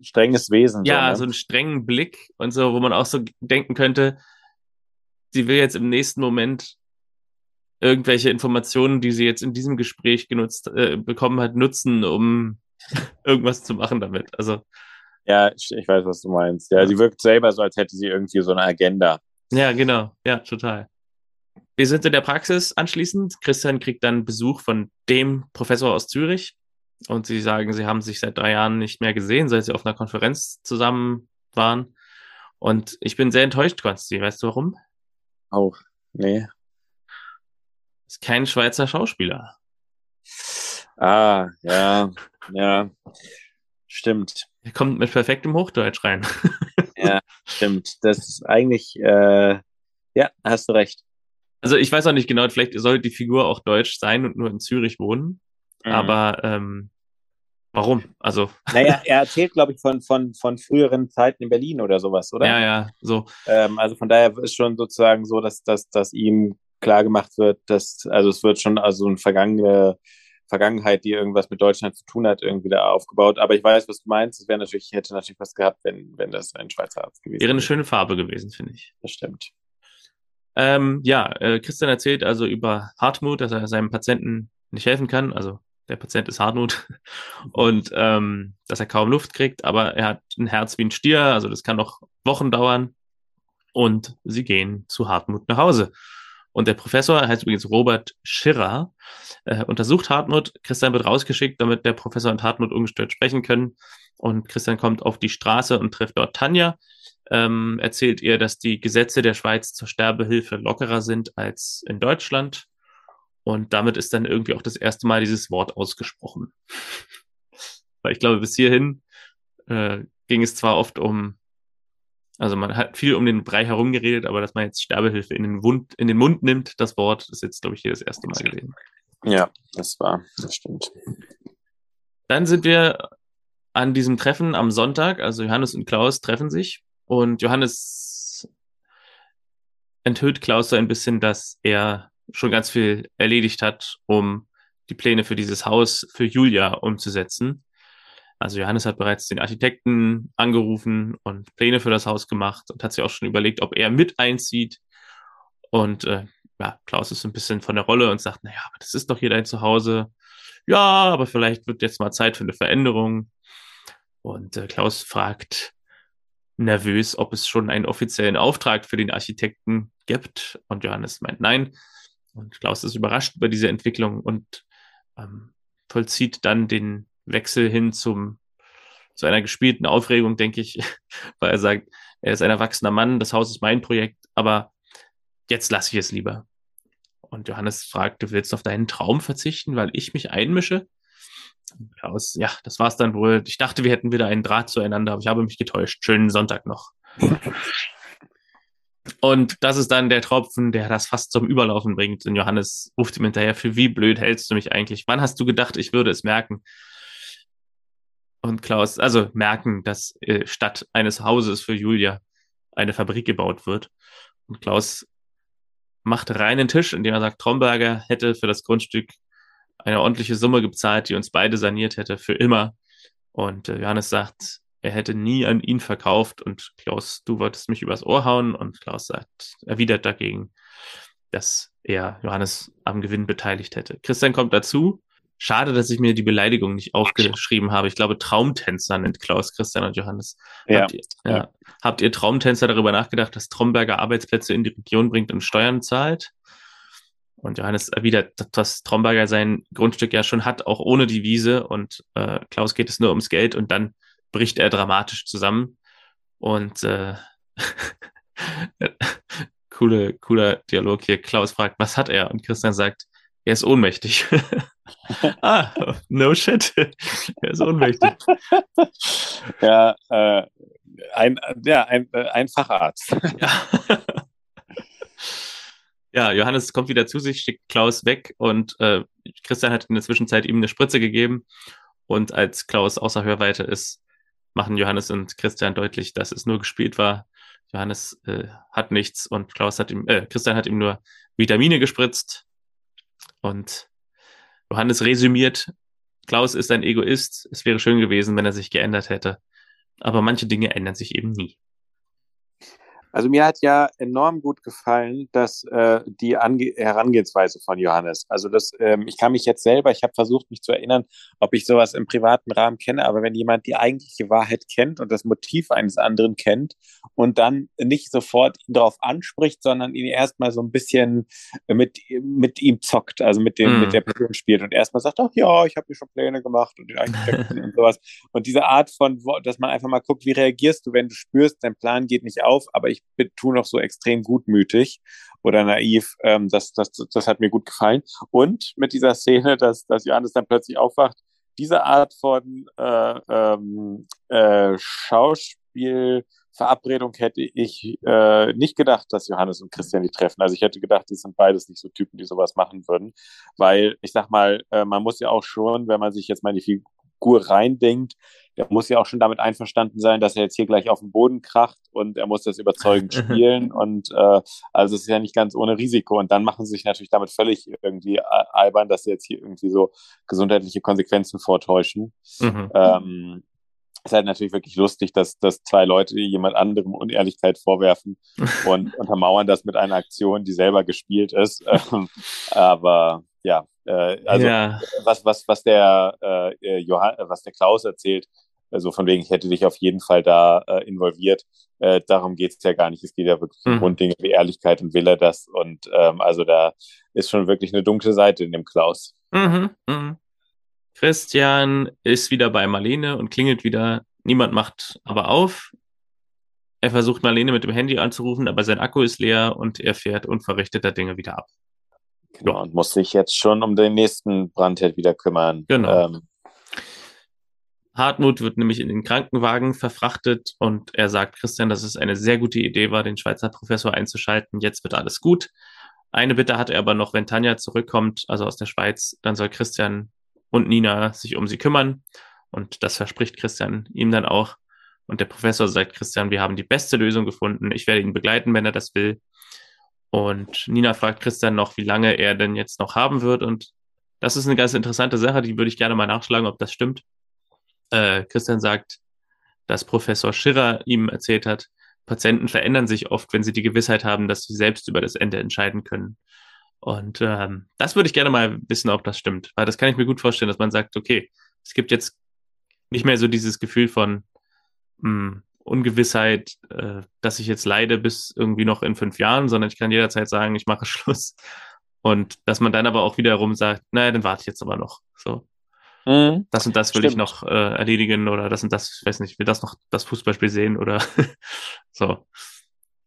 strenges Wesen. Ja, so, ne? so einen strengen Blick und so, wo man auch so denken könnte, sie will jetzt im nächsten Moment irgendwelche Informationen, die sie jetzt in diesem Gespräch genutzt äh, bekommen hat, nutzen, um irgendwas zu machen damit. Also ja, ich, ich weiß, was du meinst. Ja, ja, sie wirkt selber so, als hätte sie irgendwie so eine Agenda. Ja, genau. Ja, total. Wir sind in der Praxis anschließend. Christian kriegt dann Besuch von dem Professor aus Zürich und sie sagen, sie haben sich seit drei Jahren nicht mehr gesehen, seit sie auf einer Konferenz zusammen waren. Und ich bin sehr enttäuscht, Konsti. Weißt du warum? Auch, nee. Ist kein Schweizer Schauspieler. Ah, ja, ja, stimmt. Er kommt mit perfektem Hochdeutsch rein. ja, stimmt. Das ist eigentlich, äh, ja, hast du recht. Also ich weiß auch nicht genau, vielleicht soll die Figur auch deutsch sein und nur in Zürich wohnen. Mhm. Aber ähm, warum? Also. Naja, er erzählt, glaube ich, von, von, von früheren Zeiten in Berlin oder sowas, oder? Ja, ja, so. Ähm, also von daher ist schon sozusagen so, dass, dass, dass ihm klar gemacht wird, dass, also es wird schon also eine vergangene Vergangenheit, die irgendwas mit Deutschland zu tun hat, irgendwie da aufgebaut. Aber ich weiß, was du meinst. Es wäre natürlich, hätte natürlich was gehabt, wenn, wenn das ein Schweizer Arzt gewesen wäre. Wäre eine schöne Farbe gewesen, finde ich. Das stimmt. Ähm, ja, äh, Christian erzählt also über Hartmut, dass er seinem Patienten nicht helfen kann. Also der Patient ist Hartmut und ähm, dass er kaum Luft kriegt, aber er hat ein Herz wie ein Stier, also das kann noch Wochen dauern. Und sie gehen zu Hartmut nach Hause. Und der Professor heißt übrigens Robert Schirrer, äh, untersucht Hartmut. Christian wird rausgeschickt, damit der Professor und Hartmut ungestört sprechen können. Und Christian kommt auf die Straße und trifft dort Tanja, ähm, erzählt ihr, dass die Gesetze der Schweiz zur Sterbehilfe lockerer sind als in Deutschland. Und damit ist dann irgendwie auch das erste Mal dieses Wort ausgesprochen. Weil ich glaube, bis hierhin äh, ging es zwar oft um, also man hat viel um den Brei herumgeredet, aber dass man jetzt Sterbehilfe in den, Wund, in den Mund nimmt, das Wort, ist jetzt, glaube ich, hier das erste Mal gewesen. Ja, das war, das stimmt. Dann sind wir an diesem Treffen am Sonntag, also Johannes und Klaus treffen sich und Johannes enthüllt Klaus so ein bisschen, dass er schon ganz viel erledigt hat, um die Pläne für dieses Haus für Julia umzusetzen. Also Johannes hat bereits den Architekten angerufen und Pläne für das Haus gemacht und hat sich auch schon überlegt, ob er mit einzieht. Und äh, ja, Klaus ist ein bisschen von der Rolle und sagt, naja, aber das ist doch hier dein Zuhause. Ja, aber vielleicht wird jetzt mal Zeit für eine Veränderung. Und äh, Klaus fragt, nervös, ob es schon einen offiziellen Auftrag für den Architekten gibt. Und Johannes meint nein. Und Klaus ist überrascht über diese Entwicklung und ähm, vollzieht dann den Wechsel hin zum, zu einer gespielten Aufregung, denke ich, weil er sagt, er ist ein erwachsener Mann, das Haus ist mein Projekt, aber jetzt lasse ich es lieber. Und Johannes fragt, du willst auf deinen Traum verzichten, weil ich mich einmische? Klaus, ja, das war's dann wohl. Ich dachte, wir hätten wieder einen Draht zueinander, aber ich habe mich getäuscht. Schönen Sonntag noch. Und das ist dann der Tropfen, der das fast zum Überlaufen bringt. Und Johannes ruft ihm hinterher, für wie blöd hältst du mich eigentlich? Wann hast du gedacht, ich würde es merken? Und Klaus, also merken, dass äh, statt eines Hauses für Julia eine Fabrik gebaut wird. Und Klaus macht reinen Tisch, indem er sagt, Tromberger hätte für das Grundstück eine ordentliche Summe gezahlt, die uns beide saniert hätte für immer. Und äh, Johannes sagt, er hätte nie an ihn verkauft und Klaus, du wolltest mich übers Ohr hauen und Klaus sagt, erwidert dagegen, dass er Johannes am Gewinn beteiligt hätte. Christian kommt dazu. Schade, dass ich mir die Beleidigung nicht aufgeschrieben habe. Ich glaube, Traumtänzer nennt Klaus, Christian und Johannes. Ja, habt, ihr, ja. habt ihr Traumtänzer darüber nachgedacht, dass Tromberger Arbeitsplätze in die Region bringt und Steuern zahlt? Und Johannes erwidert, dass Tromberger sein Grundstück ja schon hat, auch ohne die Wiese. Und äh, Klaus geht es nur ums Geld und dann bricht er dramatisch zusammen. Und äh, coole, cooler Dialog hier. Klaus fragt, was hat er? Und Christian sagt, er ist ohnmächtig. ah, no shit. er ist ohnmächtig. ja, äh, ein, ja, ein, äh, ein Facharzt. ja. Ja, Johannes kommt wieder zu sich, schickt Klaus weg und äh, Christian hat in der Zwischenzeit ihm eine Spritze gegeben. Und als Klaus außer Hörweite ist, machen Johannes und Christian deutlich, dass es nur gespielt war. Johannes äh, hat nichts und Klaus hat ihm, äh, Christian hat ihm nur Vitamine gespritzt. Und Johannes resümiert, Klaus ist ein Egoist. Es wäre schön gewesen, wenn er sich geändert hätte. Aber manche Dinge ändern sich eben nie. Also mir hat ja enorm gut gefallen, dass äh, die Ange Herangehensweise von Johannes. Also das, ähm, ich kann mich jetzt selber, ich habe versucht, mich zu erinnern, ob ich sowas im privaten Rahmen kenne, aber wenn jemand die eigentliche Wahrheit kennt und das Motiv eines anderen kennt und dann nicht sofort ihn darauf anspricht, sondern ihn erstmal so ein bisschen mit, mit ihm zockt, also mit dem, mm. mit der Person spielt und erstmal sagt, ach ja, ich habe mir schon Pläne gemacht und den Architekten und sowas. Und diese Art von, dass man einfach mal guckt, wie reagierst du, wenn du spürst, dein Plan geht nicht auf, aber ich tue noch so extrem gutmütig oder naiv. Ähm, das, das, das hat mir gut gefallen. Und mit dieser Szene, dass, dass Johannes dann plötzlich aufwacht, diese Art von äh, ähm, äh, Schauspiel, Verabredung hätte ich äh, nicht gedacht, dass Johannes und Christian die treffen. Also ich hätte gedacht, die sind beides nicht so Typen, die sowas machen würden. Weil ich sag mal, äh, man muss ja auch schon, wenn man sich jetzt mal in die Figur reindenkt, der muss ja auch schon damit einverstanden sein, dass er jetzt hier gleich auf den Boden kracht und er muss das überzeugend spielen. und äh, also es ist ja nicht ganz ohne Risiko. Und dann machen sie sich natürlich damit völlig irgendwie albern, dass sie jetzt hier irgendwie so gesundheitliche Konsequenzen vortäuschen. Mhm. Ähm, ist halt natürlich wirklich lustig, dass, dass zwei Leute jemand anderem Unehrlichkeit vorwerfen und untermauern das mit einer Aktion, die selber gespielt ist. Ähm, aber ja, äh, also ja. was, was, was der äh, Johann, was der Klaus erzählt, also von wegen, ich hätte dich auf jeden Fall da äh, involviert. Äh, darum geht es ja gar nicht. Es geht ja wirklich mhm. um Grunddinge wie Ehrlichkeit und will er das. Und ähm, also da ist schon wirklich eine dunkle Seite in dem Klaus. Mhm. Mhm. Christian ist wieder bei Marlene und klingelt wieder. Niemand macht aber auf. Er versucht Marlene mit dem Handy anzurufen, aber sein Akku ist leer und er fährt unverrichteter Dinge wieder ab. Genau, und muss sich jetzt schon um den nächsten Brandherd wieder kümmern. Genau. Ähm, Hartmut wird nämlich in den Krankenwagen verfrachtet und er sagt Christian, dass es eine sehr gute Idee war, den Schweizer Professor einzuschalten. Jetzt wird alles gut. Eine Bitte hat er aber noch, wenn Tanja zurückkommt, also aus der Schweiz, dann soll Christian und Nina sich um sie kümmern. Und das verspricht Christian ihm dann auch. Und der Professor sagt Christian, wir haben die beste Lösung gefunden. Ich werde ihn begleiten, wenn er das will. Und Nina fragt Christian noch, wie lange er denn jetzt noch haben wird. Und das ist eine ganz interessante Sache, die würde ich gerne mal nachschlagen, ob das stimmt. Äh, Christian sagt, dass Professor Schirrer ihm erzählt hat, Patienten verändern sich oft, wenn sie die Gewissheit haben, dass sie selbst über das Ende entscheiden können. Und ähm, das würde ich gerne mal wissen, ob das stimmt. Weil das kann ich mir gut vorstellen, dass man sagt, okay, es gibt jetzt nicht mehr so dieses Gefühl von, mh, hm, Ungewissheit, äh, dass ich jetzt leide bis irgendwie noch in fünf Jahren, sondern ich kann jederzeit sagen, ich mache Schluss. Und dass man dann aber auch wiederum sagt, naja, dann warte ich jetzt aber noch. So. Mhm. Das und das will Stimmt. ich noch äh, erledigen oder das und das, ich weiß nicht, will das noch das Fußballspiel sehen oder so.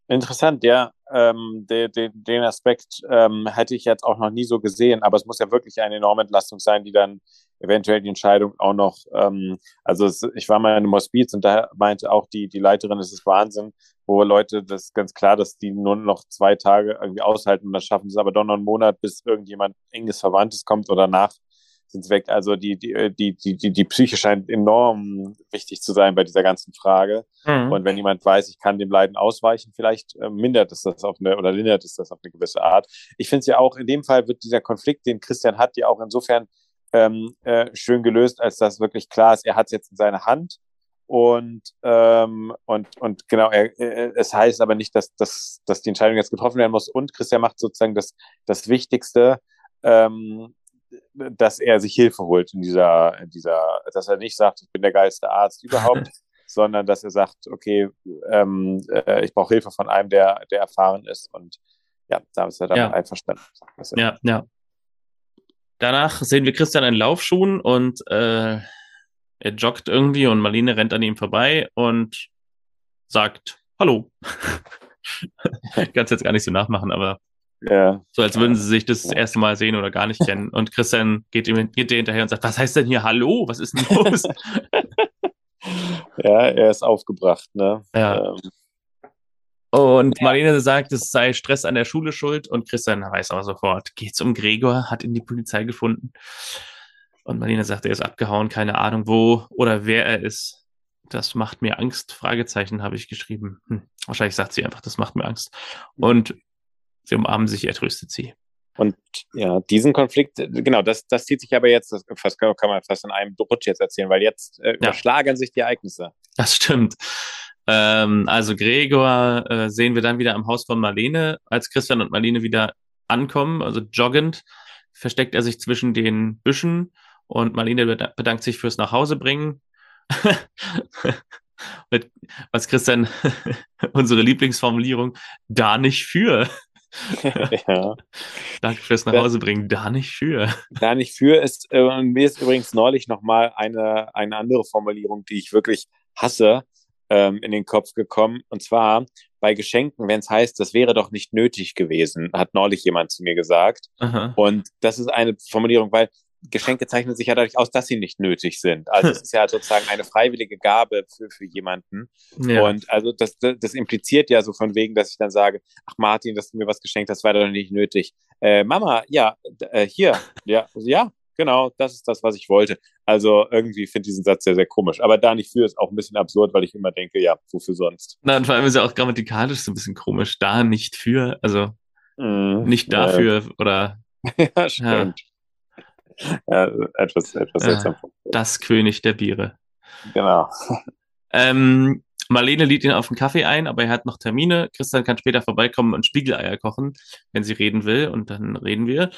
Interessant, ja. Ähm, de, de, den Aspekt ähm, hätte ich jetzt auch noch nie so gesehen, aber es muss ja wirklich eine enorme Entlastung sein, die dann eventuell die Entscheidung auch noch, ähm, also es, ich war mal in einem Hospiz und da meinte auch die, die Leiterin, es ist Wahnsinn, wo Leute, das ist ganz klar, dass die nur noch zwei Tage irgendwie aushalten und das schaffen sie aber doch noch einen Monat, bis irgendjemand enges Verwandtes kommt oder nach sind sie weg. Also die, die, die, die, die, die Psyche scheint enorm wichtig zu sein bei dieser ganzen Frage. Mhm. Und wenn jemand weiß, ich kann dem Leiden ausweichen, vielleicht äh, mindert es das auf eine oder lindert es das auf eine gewisse Art. Ich finde es ja auch, in dem Fall wird dieser Konflikt, den Christian hat, ja auch insofern ähm, äh, schön gelöst, als dass wirklich klar ist, er hat es jetzt in seiner Hand. Und, ähm, und, und genau, er, äh, es heißt aber nicht, dass, dass, dass die Entscheidung jetzt getroffen werden muss. Und Christian macht sozusagen das, das Wichtigste, ähm, dass er sich Hilfe holt in dieser, in dieser, dass er nicht sagt, ich bin der geilste Arzt überhaupt, sondern dass er sagt, okay, ähm, äh, ich brauche Hilfe von einem, der, der erfahren ist. Und ja, da ist er dann ja. einverstanden. Ja, ja. Danach sehen wir Christian in Laufschuhen und äh, er joggt irgendwie und Marlene rennt an ihm vorbei und sagt Hallo. ich kann es jetzt gar nicht so nachmachen, aber Ja. So als würden sie sich das, das erste Mal sehen oder gar nicht kennen. Und Christian geht ihm geht dir hinterher und sagt, was heißt denn hier Hallo? Was ist denn los? ja, er ist aufgebracht, ne? Ja. Ähm. Und Marlene sagt, es sei Stress an der Schule schuld und Christian weiß aber sofort, geht's um Gregor, hat ihn die Polizei gefunden. Und Marlene sagt, er ist abgehauen, keine Ahnung wo oder wer er ist. Das macht mir Angst. Fragezeichen habe ich geschrieben. Hm. Wahrscheinlich sagt sie einfach, das macht mir Angst. Und sie umarmen sich, er tröstet sie. Und ja, diesen Konflikt, genau, das, das zieht sich aber jetzt, das fast, kann man fast in einem Rutsch jetzt erzählen, weil jetzt äh, überschlagern sich die Ereignisse. Das stimmt. Ähm, also Gregor äh, sehen wir dann wieder am Haus von Marlene, als Christian und Marlene wieder ankommen, also joggend, versteckt er sich zwischen den Büschen und Marlene bedankt sich fürs Nachhausebringen. Mit, was Christian, unsere Lieblingsformulierung, da nicht für. ja. Danke fürs Nachhausebringen, da nicht für. Da nicht für ist, äh, mir ist übrigens neulich nochmal eine, eine andere Formulierung, die ich wirklich hasse, ähm, in den Kopf gekommen. Und zwar bei Geschenken, wenn es heißt, das wäre doch nicht nötig gewesen, hat neulich jemand zu mir gesagt. Aha. Und das ist eine Formulierung, weil Geschenke zeichnen sich ja dadurch aus, dass sie nicht nötig sind. Also es ist ja sozusagen eine freiwillige Gabe für, für jemanden. Ja. Und also das, das, impliziert ja so von wegen, dass ich dann sage, ach Martin, dass du mir was geschenkt hast, war doch nicht nötig. Äh, Mama, ja, äh, hier, ja, ja, genau, das ist das, was ich wollte. Also irgendwie finde ich diesen Satz sehr, sehr komisch. Aber da nicht für ist auch ein bisschen absurd, weil ich immer denke, ja, wofür sonst? Na, und vor allem ist ja auch grammatikalisch so ein bisschen komisch. Da nicht für, also mm, nicht dafür ja. oder. ja, stimmt. Ja ja, etwas, etwas seltsam. Das König der Biere. Genau. Ähm, Marlene lädt ihn auf den Kaffee ein, aber er hat noch Termine. Christian kann später vorbeikommen und Spiegeleier kochen, wenn sie reden will. Und dann reden wir.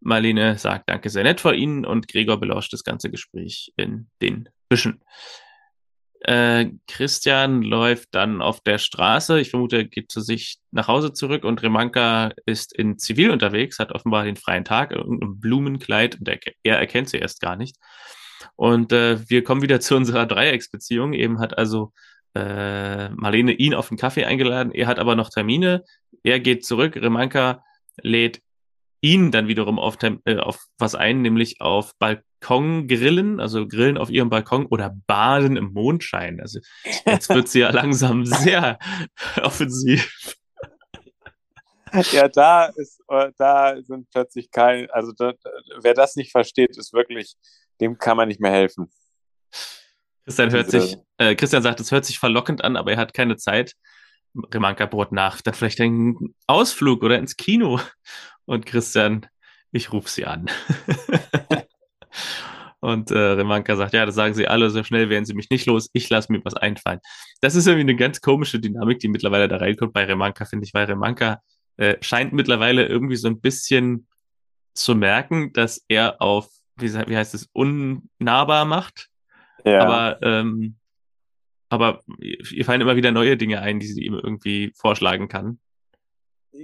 Marlene sagt Danke sehr nett vor Ihnen und Gregor belauscht das ganze Gespräch in den Büschen. Äh, Christian läuft dann auf der Straße. Ich vermute, er geht zu sich nach Hause zurück und Remanka ist in Zivil unterwegs, hat offenbar den freien Tag, ein Blumenkleid und er, er, erkennt sie erst gar nicht. Und äh, wir kommen wieder zu unserer Dreiecksbeziehung. Eben hat also äh, Marlene ihn auf den Kaffee eingeladen, er hat aber noch Termine. Er geht zurück, Remanka lädt ihn dann wiederum auf, äh, auf was ein, nämlich auf Balkongrillen, also Grillen auf ihrem Balkon oder Baden im Mondschein. Also jetzt wird sie ja langsam sehr offensiv. Ja, da ist, äh, da sind plötzlich kein, also da, wer das nicht versteht, ist wirklich, dem kann man nicht mehr helfen. Christian hört sich, äh, Christian sagt, es hört sich verlockend an, aber er hat keine Zeit. Remanka Brot nach, dann vielleicht einen Ausflug oder ins Kino. Und Christian, ich rufe sie an. Und äh, Remanka sagt, ja, das sagen sie alle, so schnell werden sie mich nicht los, ich lasse mir was einfallen. Das ist irgendwie eine ganz komische Dynamik, die mittlerweile da reinkommt bei Remanka, finde ich, weil Remanka äh, scheint mittlerweile irgendwie so ein bisschen zu merken, dass er auf, wie, wie heißt es, unnahbar macht. Ja. Aber, ähm, aber ihr fallen immer wieder neue Dinge ein, die sie ihm irgendwie vorschlagen kann.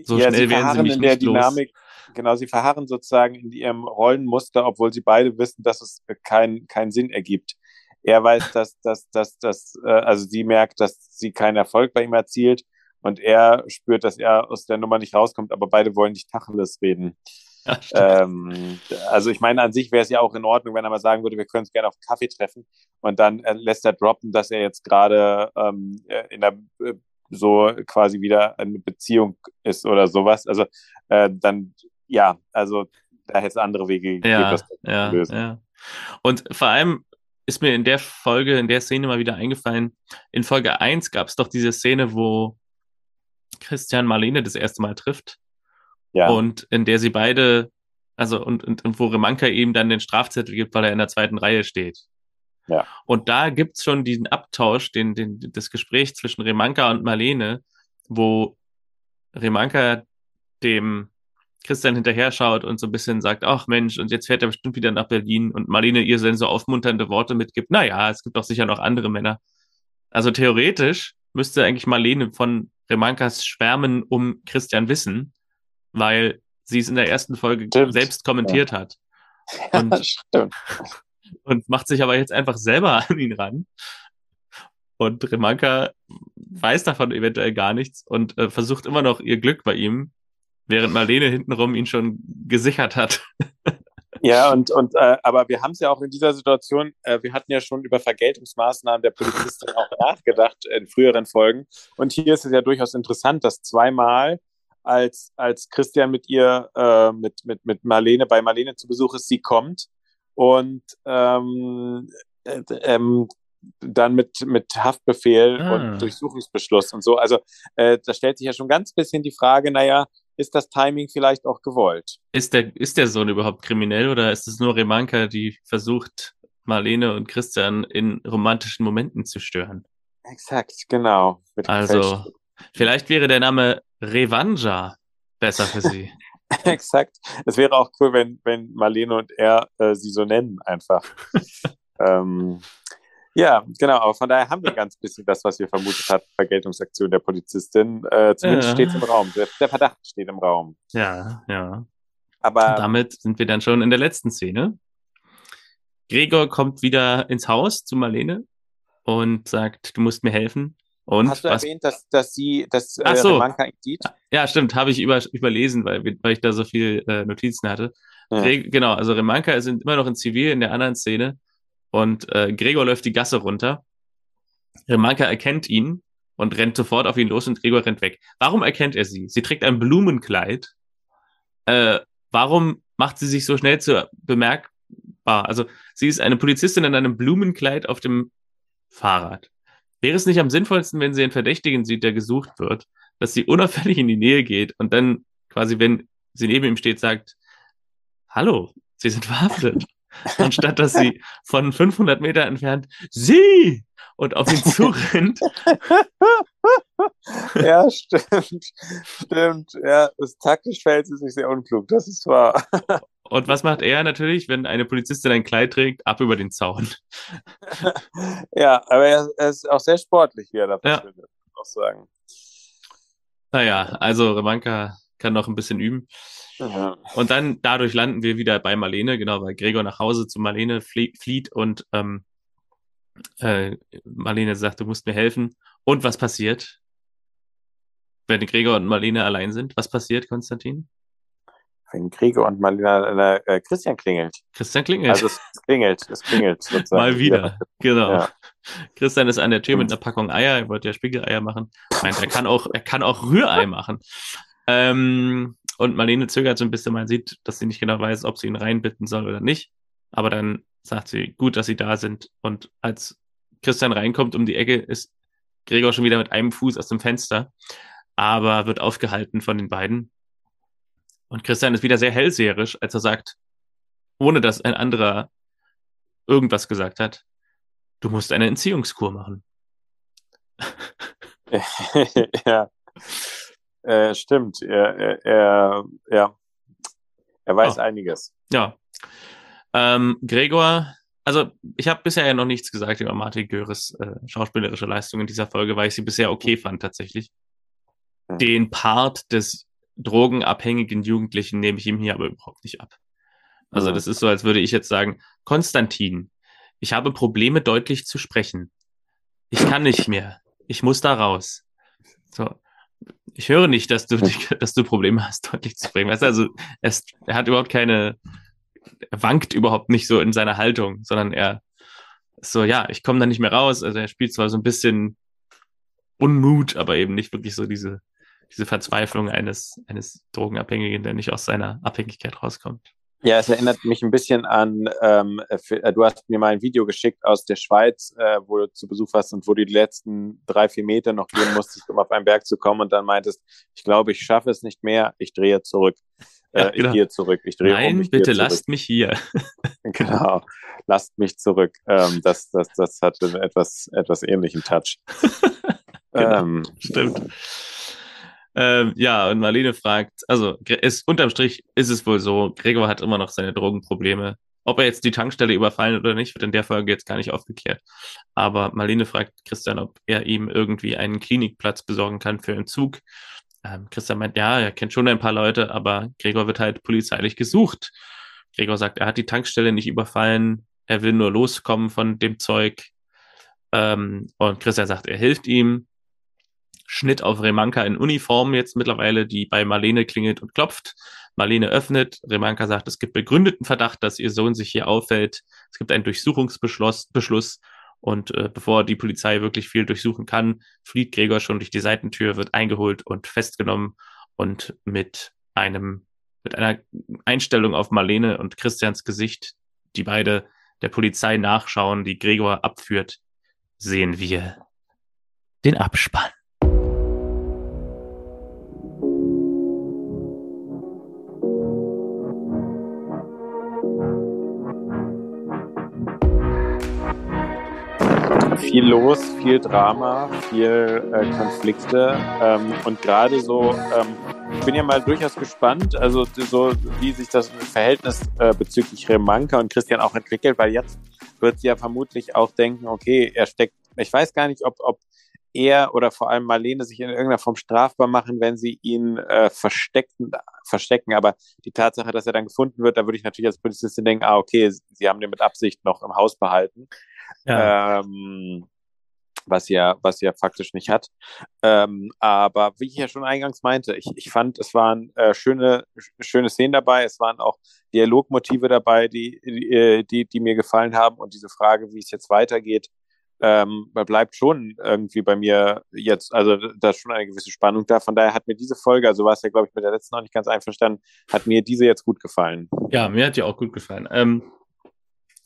So ja, schnell werden sie mich in der Dynamik, los. Genau, sie verharren sozusagen in ihrem Rollenmuster, obwohl sie beide wissen, dass es keinen keinen Sinn ergibt. Er weiß, dass, dass, dass, dass, äh, also sie merkt, dass sie keinen Erfolg bei ihm erzielt und er spürt, dass er aus der Nummer nicht rauskommt, aber beide wollen nicht Tacheles reden. Ja, ähm, also ich meine, an sich wäre es ja auch in Ordnung, wenn er mal sagen würde, wir können uns gerne auf einen Kaffee treffen und dann äh, lässt er droppen, dass er jetzt gerade ähm, in der äh, so quasi wieder eine Beziehung ist oder sowas. Also äh, dann, ja, also da hätte es andere Wege gegeben, ja, das ja, zu lösen. Ja. Und vor allem ist mir in der Folge, in der Szene mal wieder eingefallen, in Folge 1 gab es doch diese Szene, wo Christian Marlene das erste Mal trifft. Ja. Und in der sie beide, also und, und, und wo Remanka ihm dann den Strafzettel gibt, weil er in der zweiten Reihe steht. Ja. Und da gibt's schon diesen Abtausch, den, den, das Gespräch zwischen Remanka und Marlene, wo Remanka dem Christian hinterher schaut und so ein bisschen sagt, ach Mensch, und jetzt fährt er bestimmt wieder nach Berlin und Marlene ihr dann so aufmunternde Worte mitgibt, naja, es gibt doch sicher noch andere Männer. Also theoretisch müsste eigentlich Marlene von Remankas Schwärmen um Christian wissen, weil sie es in der ersten Folge stimmt. selbst kommentiert ja. hat. Und, ja, stimmt und macht sich aber jetzt einfach selber an ihn ran. Und Remanka weiß davon eventuell gar nichts und äh, versucht immer noch ihr Glück bei ihm. während Marlene hintenrum ihn schon gesichert hat. Ja, und, und äh, aber wir haben es ja auch in dieser Situation, äh, wir hatten ja schon über Vergeltungsmaßnahmen der Polizistin auch nachgedacht in früheren Folgen. Und hier ist es ja durchaus interessant, dass zweimal, als, als Christian mit ihr, äh, mit, mit, mit Marlene, bei Marlene zu Besuch ist, sie kommt und ähm, äh, ähm, dann mit, mit Haftbefehl ah. und Durchsuchungsbeschluss und so. Also äh, da stellt sich ja schon ganz bisschen die Frage, naja, ist das Timing vielleicht auch gewollt? Ist der, ist der Sohn überhaupt kriminell oder ist es nur Remanka, die versucht, Marlene und Christian in romantischen Momenten zu stören? Exakt, genau. also, vielleicht wäre der Name Revanja besser für sie. Exakt. Es wäre auch cool, wenn, wenn Marlene und er äh, sie so nennen, einfach. ähm, ja, genau, aber von daher haben wir ganz bisschen das, was wir vermutet hatten, Vergeltungsaktion der Polizistin. Äh, zumindest ja. steht es im Raum. Der, der, Verdacht steht im Raum. Ja, ja. Aber Und damit sind wir dann schon in der letzten Szene. Gregor kommt wieder ins Haus zu Marlene und sagt, du musst mir helfen. Und Hast du was? erwähnt, dass, dass sie, dass äh, Ach so. Sieht? Ja, stimmt, habe ich über, überlesen, weil, weil ich da so viel äh, Notizen hatte. Ja. Genau, also Remanka ist immer noch in Zivil in der anderen Szene und äh, Gregor läuft die Gasse runter. Remanka erkennt ihn und rennt sofort auf ihn los und Gregor rennt weg. Warum erkennt er sie? Sie trägt ein Blumenkleid. Äh, warum macht sie sich so schnell zu bemerkbar? Also sie ist eine Polizistin in einem Blumenkleid auf dem Fahrrad. Wäre es nicht am sinnvollsten, wenn sie einen Verdächtigen sieht, der gesucht wird, dass sie unauffällig in die Nähe geht und dann quasi, wenn sie neben ihm steht, sagt, Hallo, Sie sind verhaftet anstatt dass sie von 500 Meter entfernt sie und auf ihn zurennt. ja, stimmt. Stimmt. Ja, das taktisch fällt sie sich sehr unklug. Das ist wahr. Und was macht er natürlich, wenn eine Polizistin ein Kleid trägt? Ab über den Zaun. ja, aber er, er ist auch sehr sportlich, wie er da ja. findet, auch sagen. Naja, also Remanka kann noch ein bisschen üben. Ja. Und dann dadurch landen wir wieder bei Marlene, genau, weil Gregor nach Hause zu Marlene flieht und ähm, äh, Marlene sagt, du musst mir helfen. Und was passiert, wenn Gregor und Marlene allein sind? Was passiert, Konstantin? Wenn Gregor und Marlene, äh, Christian klingelt. Christian klingelt. Also es klingelt, es klingelt. Sozusagen. Mal wieder, genau. Ja. Christian ist an der Tür mit einer Packung Eier, er wollte ja Spiegeleier machen. Meint, er kann auch, er kann auch Rührei machen. Ähm, und Marlene zögert so ein bisschen, man sieht, dass sie nicht genau weiß, ob sie ihn reinbitten soll oder nicht. Aber dann sagt sie, gut, dass sie da sind. Und als Christian reinkommt um die Ecke, ist Gregor schon wieder mit einem Fuß aus dem Fenster, aber wird aufgehalten von den beiden. Und Christian ist wieder sehr hellseherisch, als er sagt, ohne dass ein anderer irgendwas gesagt hat, du musst eine Entziehungskur machen. ja. Äh, stimmt, er, er, er, ja, er weiß oh. einiges. Ja. Ähm, Gregor, also ich habe bisher ja noch nichts gesagt über Martin Göres äh, schauspielerische Leistung in dieser Folge, weil ich sie bisher okay fand tatsächlich. Hm. Den Part des drogenabhängigen Jugendlichen nehme ich ihm hier aber überhaupt nicht ab. Also das ist so, als würde ich jetzt sagen, Konstantin, ich habe Probleme deutlich zu sprechen. Ich kann nicht mehr. Ich muss da raus. So ich höre nicht, dass du, dass du Probleme hast, deutlich zu sprechen. Weißt du, also er, ist, er hat überhaupt keine, er wankt überhaupt nicht so in seiner Haltung, sondern er ist so, ja, ich komme da nicht mehr raus. Also er spielt zwar so ein bisschen Unmut, aber eben nicht wirklich so diese, diese Verzweiflung eines, eines Drogenabhängigen, der nicht aus seiner Abhängigkeit rauskommt. Ja, es erinnert mich ein bisschen an, ähm, für, äh, du hast mir mal ein Video geschickt aus der Schweiz, äh, wo du zu Besuch warst und wo du die letzten drei, vier Meter noch gehen musstest, um auf einen Berg zu kommen und dann meintest, ich glaube, ich schaffe es nicht mehr, ich drehe zurück. Äh, ja, genau. Ich gehe zurück, ich drehe Nein, um. Nein, bitte lasst mich hier. genau, lasst mich zurück. Ähm, das, das, das hat einen etwas, etwas ähnlichen Touch. genau, ähm, stimmt. Ähm, ja, und Marlene fragt, also ist, unterm Strich ist es wohl so, Gregor hat immer noch seine Drogenprobleme. Ob er jetzt die Tankstelle überfallen oder nicht, wird in der Folge jetzt gar nicht aufgeklärt. Aber Marlene fragt Christian, ob er ihm irgendwie einen Klinikplatz besorgen kann für Entzug. Ähm, Christian meint, ja, er kennt schon ein paar Leute, aber Gregor wird halt polizeilich gesucht. Gregor sagt, er hat die Tankstelle nicht überfallen, er will nur loskommen von dem Zeug. Ähm, und Christian sagt, er hilft ihm. Schnitt auf Remanka in Uniform jetzt mittlerweile, die bei Marlene klingelt und klopft. Marlene öffnet. Remanka sagt, es gibt begründeten Verdacht, dass ihr Sohn sich hier auffällt. Es gibt einen Durchsuchungsbeschluss. Beschluss, und äh, bevor die Polizei wirklich viel durchsuchen kann, flieht Gregor schon durch die Seitentür, wird eingeholt und festgenommen und mit einem, mit einer Einstellung auf Marlene und Christians Gesicht, die beide der Polizei nachschauen, die Gregor abführt, sehen wir den Abspann. Viel los, viel Drama, viel äh, Konflikte ähm, und gerade so, ähm, ich bin ja mal durchaus gespannt, also so wie sich das Verhältnis äh, bezüglich Remanka und Christian auch entwickelt, weil jetzt wird sie ja vermutlich auch denken, okay, er steckt, ich weiß gar nicht, ob, ob er oder vor allem Marlene sich in irgendeiner Form strafbar machen, wenn sie ihn äh, verstecken, verstecken. Aber die Tatsache, dass er dann gefunden wird, da würde ich natürlich als Polizistin denken, ah, okay, sie haben den mit Absicht noch im Haus behalten ja. ähm, was ja, was ja faktisch nicht hat. Ähm, aber wie ich ja schon eingangs meinte, ich, ich fand, es waren äh, schöne, schöne Szenen dabei, es waren auch Dialogmotive dabei, die, die, äh, die, die mir gefallen haben und diese Frage, wie es jetzt weitergeht, ähm, bleibt schon irgendwie bei mir jetzt, also da ist schon eine gewisse Spannung da. Von daher hat mir diese Folge, also war es ja, glaube ich, mit der letzten noch nicht ganz einverstanden, hat mir diese jetzt gut gefallen. Ja, mir hat die auch gut gefallen. Ähm,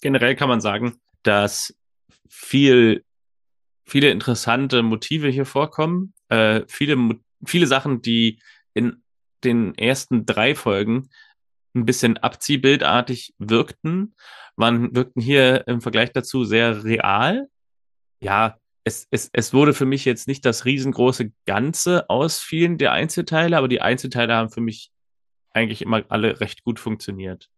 generell kann man sagen, dass viel, viele interessante Motive hier vorkommen. Äh, viele, viele Sachen, die in den ersten drei Folgen ein bisschen abziehbildartig wirkten, waren, wirkten hier im Vergleich dazu sehr real. Ja, es, es, es wurde für mich jetzt nicht das riesengroße Ganze aus vielen der Einzelteile, aber die Einzelteile haben für mich eigentlich immer alle recht gut funktioniert.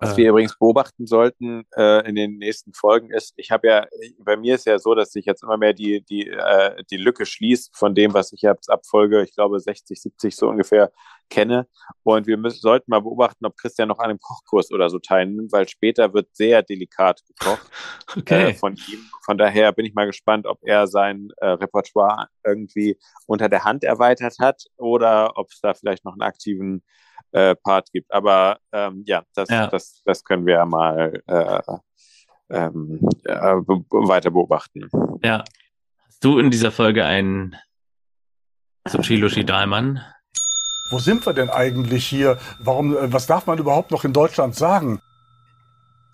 Was wir übrigens beobachten sollten äh, in den nächsten Folgen ist, ich habe ja, bei mir ist ja so, dass sich jetzt immer mehr die, die, äh, die Lücke schließt von dem, was ich jetzt ab Folge, ich glaube 60, 70 so ungefähr kenne. Und wir müssen, sollten mal beobachten, ob Christian noch an einem Kochkurs oder so teilnimmt, weil später wird sehr delikat gekocht okay. äh, von ihm. Von daher bin ich mal gespannt, ob er sein äh, Repertoire irgendwie unter der Hand erweitert hat oder ob es da vielleicht noch einen aktiven äh, Part gibt. Aber ähm, ja, das, ja. Das, das können wir ja mal äh, ähm, äh, weiter beobachten. Ja. Hast du in dieser Folge einen Sushilushi Dahlmann? Wo sind wir denn eigentlich hier? Warum, äh, was darf man überhaupt noch in Deutschland sagen?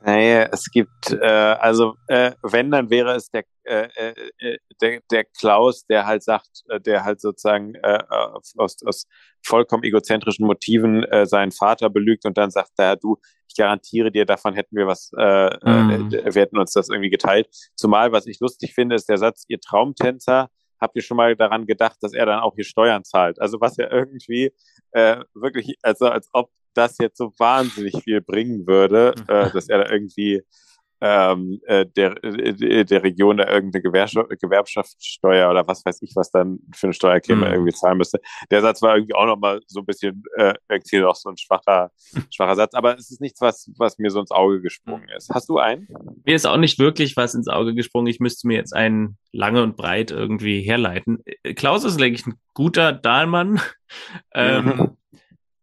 Naja, es gibt, äh, also äh, wenn, dann wäre es der, äh, äh, der, der Klaus, der halt sagt, äh, der halt sozusagen äh, aus, aus vollkommen egozentrischen Motiven äh, seinen Vater belügt und dann sagt, da du, ich garantiere dir, davon hätten wir was, äh, mhm. äh, wir hätten uns das irgendwie geteilt. Zumal, was ich lustig finde, ist der Satz, ihr Traumtänzer, habt ihr schon mal daran gedacht, dass er dann auch hier Steuern zahlt? Also was ja irgendwie äh, wirklich, also als ob das jetzt so wahnsinnig viel bringen würde, äh, dass er da irgendwie ähm, äh, der, äh, der Region da irgendeine Gewerbschaftssteuer oder was weiß ich, was dann für eine Steuer käme, mhm. irgendwie zahlen müsste. Der Satz war irgendwie auch nochmal so ein bisschen äh, irgendwie auch so ein schwacher, schwacher Satz, aber es ist nichts, was, was mir so ins Auge gesprungen ist. Hast du einen? Mir ist auch nicht wirklich was ins Auge gesprungen. Ich müsste mir jetzt einen lange und breit irgendwie herleiten. Klaus ist, denke ich, ein guter Dahlmann. ähm.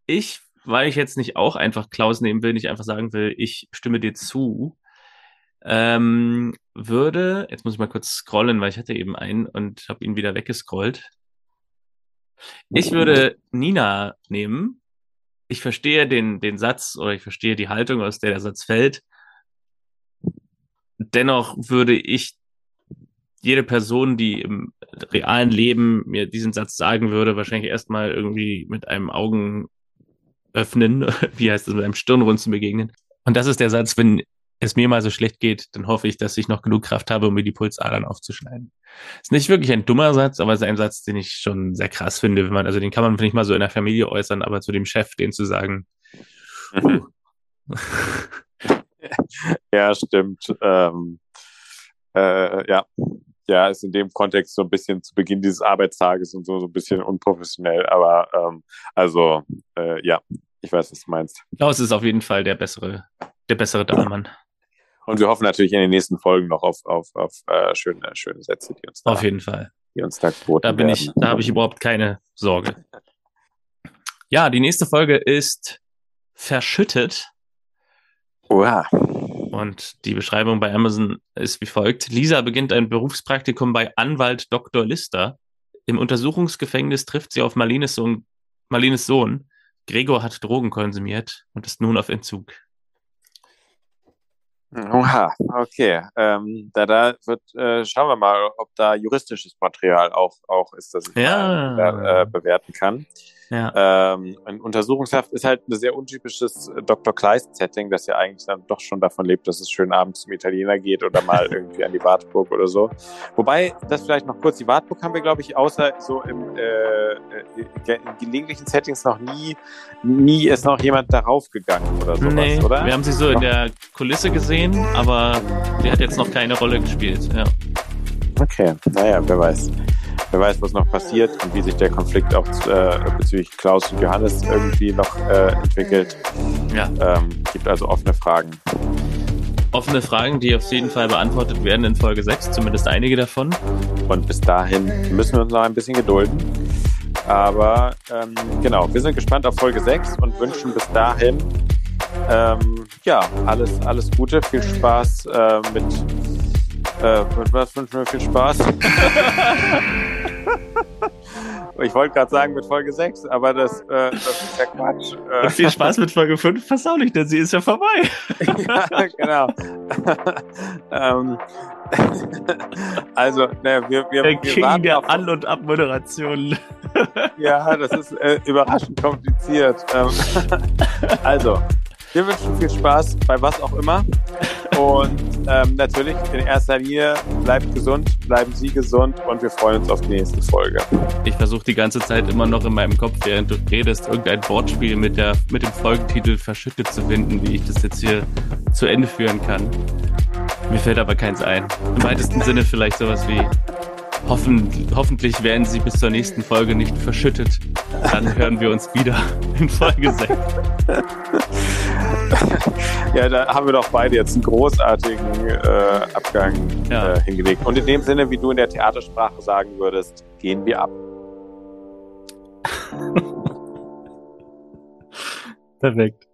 Ich weil ich jetzt nicht auch einfach Klaus nehmen will, nicht einfach sagen will, ich stimme dir zu, ähm, würde, jetzt muss ich mal kurz scrollen, weil ich hatte eben einen und habe ihn wieder weggescrollt. Ich würde Nina nehmen. Ich verstehe den, den Satz oder ich verstehe die Haltung, aus der der Satz fällt. Dennoch würde ich jede Person, die im realen Leben mir diesen Satz sagen würde, wahrscheinlich erstmal irgendwie mit einem Augen öffnen, wie heißt es, mit einem Stirnrunzen begegnen. Und das ist der Satz, wenn es mir mal so schlecht geht, dann hoffe ich, dass ich noch genug Kraft habe, um mir die Pulsadern aufzuschneiden. Ist nicht wirklich ein dummer Satz, aber es ist ein Satz, den ich schon sehr krass finde, wenn man, also den kann man nicht mal so in der Familie äußern, aber zu dem Chef, den zu sagen, mhm. ja, stimmt. Ähm, äh, ja, ja, ist in dem Kontext so ein bisschen zu Beginn dieses Arbeitstages und so, so ein bisschen unprofessionell, aber ähm, also äh, ja, ich weiß, was du meinst. Klaus ist auf jeden Fall der bessere, der bessere Dahlmann. Und wir hoffen natürlich in den nächsten Folgen noch auf, auf, auf äh, schöne, schöne Sätze, die uns da Auf jeden Fall. die uns da geboten Da bin werden. ich, da habe ich überhaupt keine Sorge. Ja, die nächste Folge ist Verschüttet. Oha. Und die Beschreibung bei Amazon ist wie folgt. Lisa beginnt ein Berufspraktikum bei Anwalt Dr. Lister. Im Untersuchungsgefängnis trifft sie auf Marlines Sohn, Marlines Sohn. Gregor hat Drogen konsumiert und ist nun auf Entzug. Oha, okay. Ähm, da, da wird, äh, schauen wir mal, ob da juristisches Material auch, auch ist, das ich Ja. mal, äh, bewerten kann. Ja. Ähm, ein Untersuchungshaft ist halt ein sehr untypisches äh, Dr. Kleist-Setting, das ja eigentlich dann doch schon davon lebt, dass es schön abends zum Italiener geht oder mal irgendwie an die Wartburg oder so. Wobei, das vielleicht noch kurz, die Wartburg haben wir, glaube ich, außer so im, äh, äh, in gelegentlichen Settings noch nie, nie ist noch jemand darauf gegangen oder sowas, nee, oder? wir haben sie so in der Kulisse gesehen, aber die hat jetzt noch keine Rolle gespielt. Ja. Okay, naja, wer weiß. Wer weiß, was noch passiert und wie sich der Konflikt auch äh, bezüglich Klaus und Johannes irgendwie noch äh, entwickelt. ja. Ähm, gibt also offene Fragen. Offene Fragen, die auf jeden Fall beantwortet werden in Folge 6, zumindest einige davon. Und bis dahin müssen wir uns noch ein bisschen gedulden. Aber ähm, genau, wir sind gespannt auf Folge 6 und wünschen bis dahin ähm, ja alles, alles Gute, viel Spaß äh, mit, äh, was wünschen wir viel Spaß? ich wollte gerade sagen mit Folge 6, aber das, äh, das ist ja Quatsch. Äh, Und viel Spaß mit Folge 5. Pass auch nicht, denn sie ist ja vorbei. ja, genau. ähm, also, ne, wir, wir, Der wir King warten der auf- An- und Abmoderation. Ja, das ist äh, überraschend kompliziert. Ähm, also, wir wünschen viel Spaß bei was auch immer. Und ähm, natürlich in erster Linie bleibt gesund, bleiben Sie gesund und wir freuen uns auf die nächste Folge. Ich versuche die ganze Zeit immer noch in meinem Kopf, während du redest, irgendein Wortspiel mit, der, mit dem Folgentitel verschüttet zu finden, wie ich das jetzt hier zu Ende führen kann. Mir fällt aber keins ein. Im weitesten Sinne vielleicht sowas wie hoffen, hoffentlich werden sie bis zur nächsten Folge nicht verschüttet. Dann hören wir uns wieder in Folge 6. Ja, da haben wir doch beide jetzt einen großartigen äh, Abgang Ja. äh, hingelegt. Und in dem Sinne, wie du in der Theatersprache sagen würdest, gehen wir ab. Perfekt.